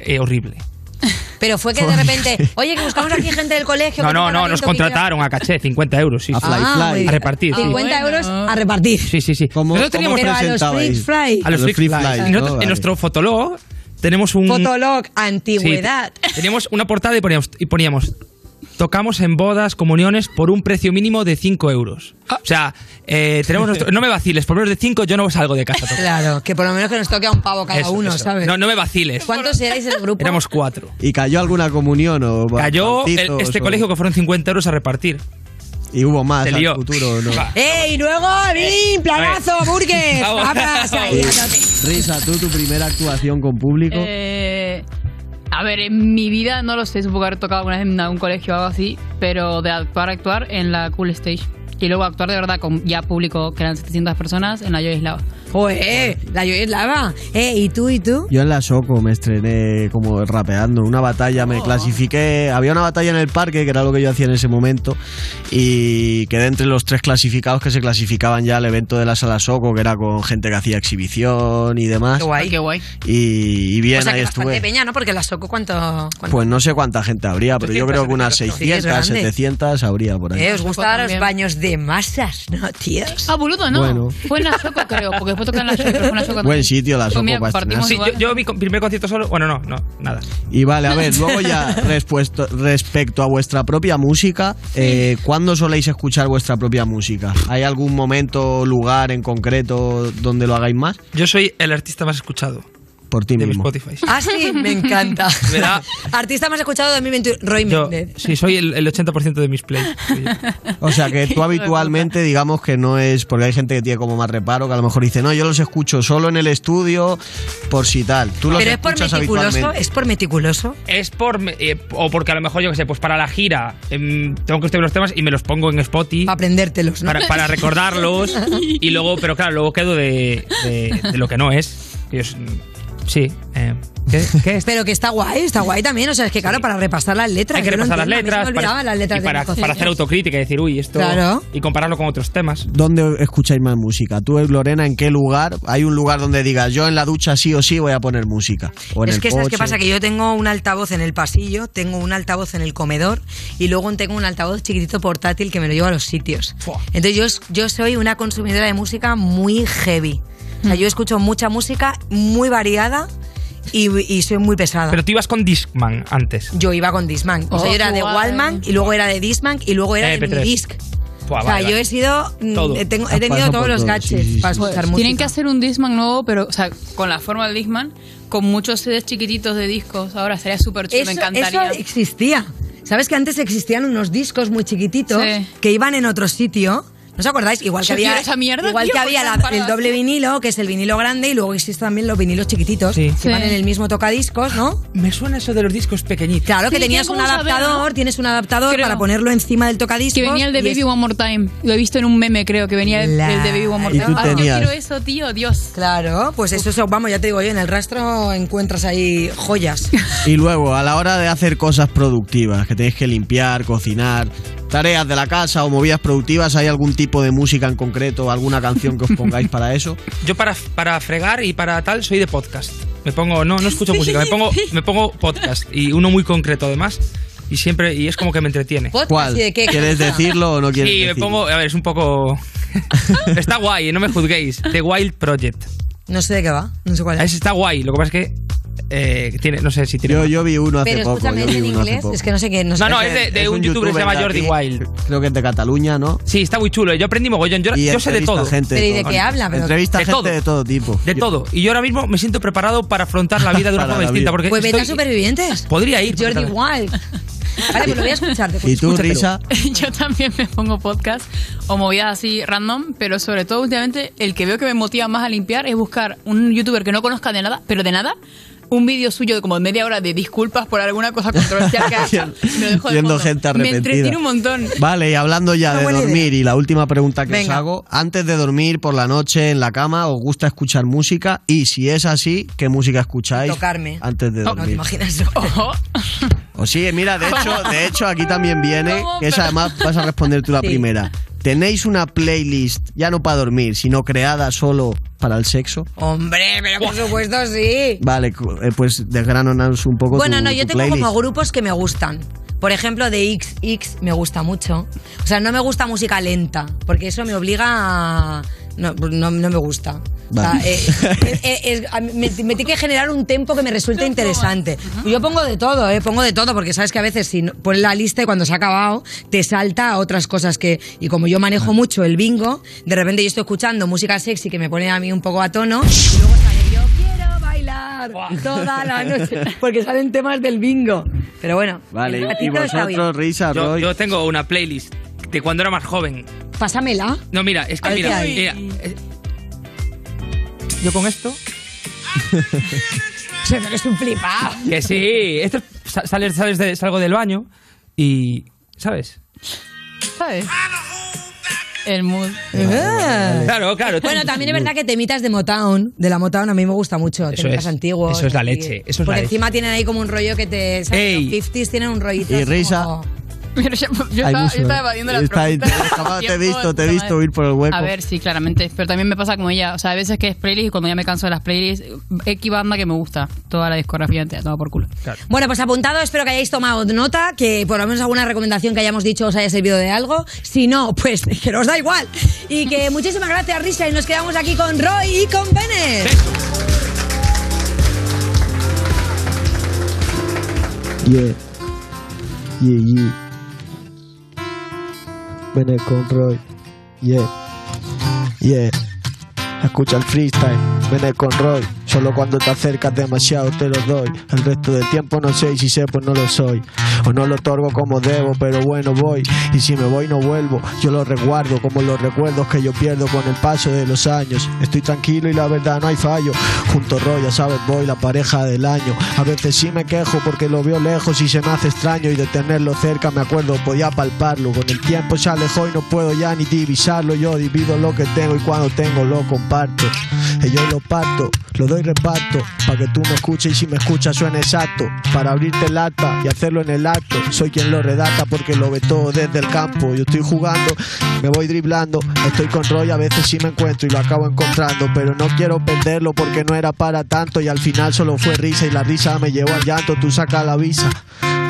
eh, horrible. Pero fue que de repente, oye, que buscamos aquí gente del colegio. No, no, no, nos contrataron a caché, 50 euros. Sí, A. Fly Ah, Fly. A repartir, sí. 50 euros a repartir. Sí, sí, sí. Nosotros teníamos Pero a los Freak Fly. A los Los Freak Fly. Fly, Y nosotros ¿no? en nuestro fotolog tenemos un... Fotolog, antigüedad. Sí, teníamos una portada y poníamos, y poníamos tocamos en bodas, comuniones por un precio mínimo de 5 euros. O sea, eh, tenemos nuestro- no me vaciles, por menos de 5 yo no salgo de casa. a tocar. Claro, que por lo menos que nos toque a un pavo cada Eso, uno, eso. ¿sabes? No, no me vaciles. ¿Cuántos erais el grupo? Éramos cuatro. ¿Y cayó alguna comunión o Cayó el- este o- colegio que fueron 50 euros a repartir. Y hubo más al futuro, ¿o ¿no? ¡Eh! Y luego, ¡bim! ¡Planazo! ¡Burgers! Vamos. ¡Papas! Ahí. Risa, ¿tú tu primera actuación con público? Eh, a ver, en mi vida no lo sé, supongo haber tocado alguna vez en algún colegio o algo así, pero de actuar, actuar en la Cool Stage. Y luego actuar de verdad con ya público, que eran 700 personas, en la Joy Slava. ¡Joder! La Joy es lava. ¿Eh? ¿Y tú? ¿Y tú? Yo en la Soco me estrené como rapeando. Una batalla Oh. me clasifiqué. Había una batalla en el parque, que era lo que yo hacía en ese momento. Y quedé entre los tres clasificados que se clasificaban ya al evento de la sala Soco, que era con gente que hacía exhibición y demás. Qué guay. Qué guay. Y, y bien, o sea, ahí que bastante estuve. peña, ¿no? Porque la Soco, ¿cuánto...? cuánto? Pues no sé cuánta gente habría, pero yo creo que unas 700, 600, grande. 700 habría por ahí. ¿Eh? ¿Os gustan los baños de masas, no, tíos? Ah, boludo, no. Bueno. Fue en la Soco, creo, porque la la Soco Buen sitio la Pues estrenar. Sí, yo, yo mi primer concierto solo. Bueno, no, no, nada. Y vale, a ver, luego ya respuesto- respecto a vuestra propia música, eh, ¿cuándo soléis escuchar vuestra propia música? ¿Hay algún momento, lugar en concreto donde lo hagáis más? Yo soy el artista más escuchado Por ti de mi mismo. Spotify. Ah, sí, me encanta. ¿Verdad? Artista más escuchado de 2021, Roy Yo, Méndez. sí, soy el, el 80% de mis plays. O sea, que tú habitualmente, digamos que no es, porque hay gente que tiene como más reparo, que a lo mejor dice, no, yo los escucho solo en el estudio, por si tal. Tú los Pero es por meticuloso, es por meticuloso. Es por. eh, o porque a lo mejor, yo que sé, pues para la gira em, tengo que escribir los temas y me los pongo en Spotify. Para aprendértelos, ¿no? Para, para recordarlos. y luego, pero claro, luego quedo de, de, de lo que no es. Que es- sí. eh, ¿qué, qué es? Pero que está guay, está guay también. O sea, es que claro, para repasar las letras. Hay que yo no repasar las entiendo, letras. para, las letras y para, para hacer autocrítica y decir, uy, esto. Claro. Y compararlo con otros temas. ¿Dónde escucháis más música? ¿Tú, Lorena, en qué lugar? ¿Hay un lugar donde digas, yo en la ducha sí o sí voy a poner música? O en Es el que sabes qué pasa, que yo tengo un altavoz en el pasillo, tengo un altavoz en el comedor y luego tengo un altavoz chiquitito portátil que me lo llevo a los sitios. Entonces yo, yo soy una consumidora de música muy heavy. O sea, yo escucho mucha música muy variada y, y soy muy pesada. Pero tú ibas con Discman antes. yo iba con Discman. O sea, Oh, yo era qué de. Wallman y luego era de Discman y luego era de MP3. Minidisc. Buah, O sea, vale, yo he sido. mm, Todo. he tengo- he tenido todos los todo, gadgets sí, sí, para escuchar música. Tienen que hacer un Discman nuevo, pero, o sea, con la forma del Discman, con muchos CDs chiquititos de discos. Ahora sería súper chulo, me encantaría. eso existía. ¿Sabes que antes existían unos discos muy chiquititos Sí. que iban en otro sitio? ¿No os acordáis? Igual que había, esa mierda, igual tío, que porque había la- el doble vinilo, que es el vinilo grande, y luego existen también los vinilos chiquititos, Sí. que van en el mismo tocadiscos, ¿no? Me suena eso de los discos pequeñitos. Claro, que Sí, tenías un adaptador, ¿no? tienes un adaptador Creo. para ponerlo encima del tocadiscos. Que venía el de es- Baby One More Time. Lo he visto en un meme, creo, que venía el, La- el de Baby One More ¿Y Time. Ah, yo quiero eso, tío, Dios. Claro, pues eso, eso, vamos, ya te digo yo, en el rastro encuentras ahí joyas. Y luego, a la hora de hacer cosas productivas, que tenéis que limpiar, cocinar, tareas de la casa o movidas productivas, ¿hay algún tipo de música en concreto, alguna canción que os pongáis para eso? Yo para, para fregar y para tal soy de podcast. Me pongo, no, no escucho música, me pongo, me pongo podcast y uno muy concreto además. Y siempre, y es como que me entretiene. Podcast ¿Cuál? y de qué ¿Quieres decirlo o no quieres Sí, me pongo, a ver, es un poco... está guay, no me juzguéis. The Wild Project. No sé de qué va, no sé cuál es. está guay, lo que pasa es que eh, tiene, no sé si tiene... Yo, yo vi uno hace Pero poco. escúchame, yo ¿es vi en uno hace inglés? poco. Es que no sé qué. No, sé No, es de, de un youtuber que se llama de Jordi aquí, Wild. Creo que es de Cataluña, ¿no? Sí, está muy chulo. Yo aprendí mogollón. Yo, yo sé de entrevista todo. gente Pero ¿y de todo. qué habla? Pero- Entrevista De gente todo. de todo tipo. De Yo- todo. Y yo ahora mismo me siento preparado para afrontar la vida de una Para forma la distinta. vida. Porque Pues vete a estoy- Supervivientes. Podría ir. Jordi Wild. Vale, pues lo voy a escuchar. ¿Y tú, Escúchatelo. Risa? Yo también me pongo podcast o movidas así random, pero sobre todo últimamente el que veo que me motiva más a limpiar es buscar un youtuber que no conozca de nada, pero de nada, un vídeo suyo de como media hora de disculpas por alguna cosa controversial que ha. Me Viendo gente Me arrepentida. entretiene un montón. Vale, y hablando ya Una de dormir y la última pregunta que os hago, antes de dormir por la noche en la cama, ¿os gusta escuchar música? Y si es así, ¿qué música escucháis Tocarme. antes de No te dormir? imaginas. O sí, mira, de hecho, de hecho aquí también viene, que es además vas a responder tú la Sí. primera. ¿Tenéis una playlist, ya no para dormir, sino creada solo para el sexo? Hombre, pero por supuesto sí. Vale, eh, pues desgránanos un poco Bueno, tu- no, yo tengo playlist. como grupos que me gustan. Por ejemplo, de XX me gusta mucho. O sea, no me gusta música lenta, porque eso me obliga a... No, no, no me gusta. O sea, Vale. eh, eh, eh, me, me tiene que generar un tempo que me resulte interesante. Yo pongo de todo, ¿eh? Pongo de todo, porque sabes que a veces si pones la lista y cuando se ha acabado te salta a otras cosas que... Y como yo manejo mucho el bingo, de repente yo estoy escuchando música sexy que me pone a mí un poco a tono y luego sale yo quiero bailar toda la noche, porque salen temas del bingo. Pero bueno, Vale, y vosotros, Risa, Yo, yo tengo una playlist de cuando era más joven. Pásamela. No, mira, es que mira, yo con esto Se eres un flipado. Que sí, esto es- sa- sales, sales de, salgo del baño y. ¿Sabes? ¿Sabes? El mood. Claro, claro. Bueno, también es verdad que temitas de Motown, de la Motown a mí me gusta mucho, Eso temitas es, antiguos. eso es la así. leche, eso es Porque la encima tienen ahí como un rollo que te... ¿sabes? Ey. Los 50s tienen un rollito Y así Risa. como- Pero yo, estaba, mucho- yo estaba evadiendo la está- te- te he visto, te he visto ir por el hueco. A ver, sí, claramente. Pero también me pasa como ella. O sea, hay veces que es playlist y cuando ya me canso de las playlists, X banda que me gusta. Toda la discografía entera, toma por culo. Bueno, pues apuntado, espero que hayáis tomado nota, que por lo menos alguna recomendación que hayamos dicho os haya servido de algo. Si no, pues que nos da igual. Y que muchísimas gracias, Risa, y nos quedamos aquí con Roy y con Bennett. Yeah. Yeah, yeah. Ven con Roy. Yeah. Yeah. Escucha el freestyle. Ven con Roy. Solo cuando te acercas demasiado te lo doy. El resto del tiempo no sé y si sé pues no lo soy. O no lo otorgo como debo, pero bueno voy. Y si me voy no vuelvo. Yo lo resguardo como los recuerdos que yo pierdo con el paso de los años. Estoy tranquilo y la verdad no hay fallo. Junto Roy, ya sabes, voy la pareja del año. A veces sí me quejo porque lo veo lejos y se me hace extraño. Y de tenerlo cerca me acuerdo, podía palparlo. Con el tiempo se alejó y no puedo ya ni divisarlo. Yo divido lo que tengo y cuando tengo lo comparto. Y yo lo parto, lo doy reparto. Para que tú me escuches y si me escuchas suene exacto. Para abrirte el acta y hacerlo en el acto. Soy quien lo redacta porque lo ve todo desde el campo. Yo estoy jugando, me voy driblando. Estoy con Roy, a veces sí me encuentro y lo acabo encontrando. Pero no quiero perderlo porque no era para tanto. Y al final solo fue risa y la risa me llevó al llanto. Tú saca la visa.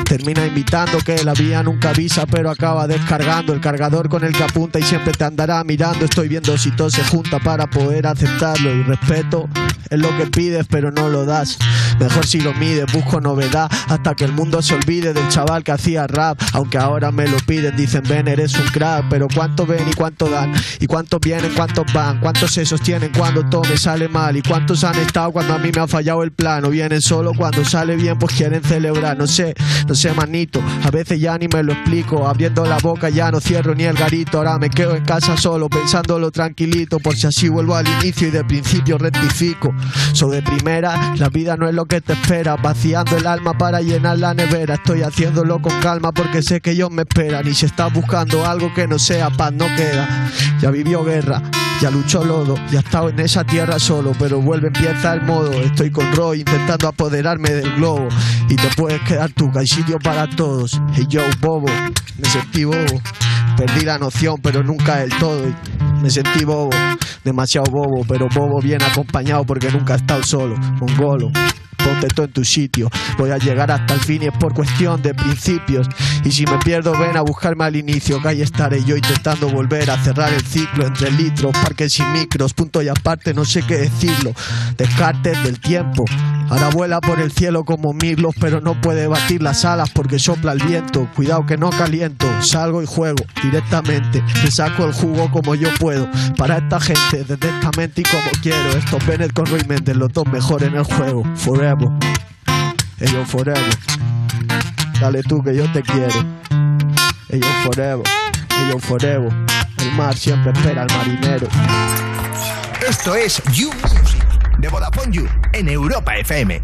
Termina invitando que la vía nunca avisa, pero acaba descargando el cargador con el que apunta y siempre te andará mirando. Estoy viendo si todo se junta para poder aceptarlo. Y respeto es lo que pides, pero no lo das. Mejor si lo mides, busco novedad hasta que el mundo se olvide del chaval que hacía rap. Aunque ahora me lo piden, dicen ven, eres un crack. Pero cuánto ven y cuánto dan, y cuántos vienen, cuántos van, cuántos se sostienen cuando todo me sale mal, y cuántos han estado cuando a mí me ha fallado el plano. Vienen solo cuando sale bien, pues quieren celebrar. No sé, no sé, manito. A veces ya ni me lo explico. Abriendo la boca ya no cierro ni el garito. Ahora me quedo en casa solo, pensándolo tranquilito. Por si así vuelvo al inicio y de principio rectifico. So de primera, la vida no es lo que te espera. Vaciando el alma para llenar la nevera. Estoy haciéndolo con calma porque sé que ellos me esperan. Y si estás buscando algo que no sea paz, no queda. Ya vivió guerra. Ya luchó lodo, ya he estado en esa tierra solo, pero vuelve, empieza el modo. Estoy con Roy intentando apoderarme del globo. Y te puedes quedar tú, que hay sitio para todos. Hey yo, bobo, me sentí bobo. Perdí la noción, pero nunca el todo. Y Me sentí bobo, demasiado bobo, pero bobo bien acompañado porque nunca he estado solo. Mongolo, ponte en tu sitio. Voy a llegar hasta el fin y es por cuestión de principios. Y si me pierdo, ven a buscarme al inicio, que ahí estaré yo intentando volver a cerrar el ciclo entre litros, parques y micros, punto y aparte, no sé qué decirlo. Descartes del tiempo. Ahora vuela por el cielo como mirlos, pero no puede batir las alas porque sopla el viento. Cuidado que no caliento, salgo y juego directamente. Me saco el jugo como yo puedo. Para esta gente, desde esta mente y como quiero. Estos Bennett con Roy Méndez, los dos mejores en el juego. Forever. Ellos forever. Dale tú que yo te quiero. Ellos forever. Ellos forever. El mar siempre espera al marinero. Esto es You Music de Vodafone You en Europa FM.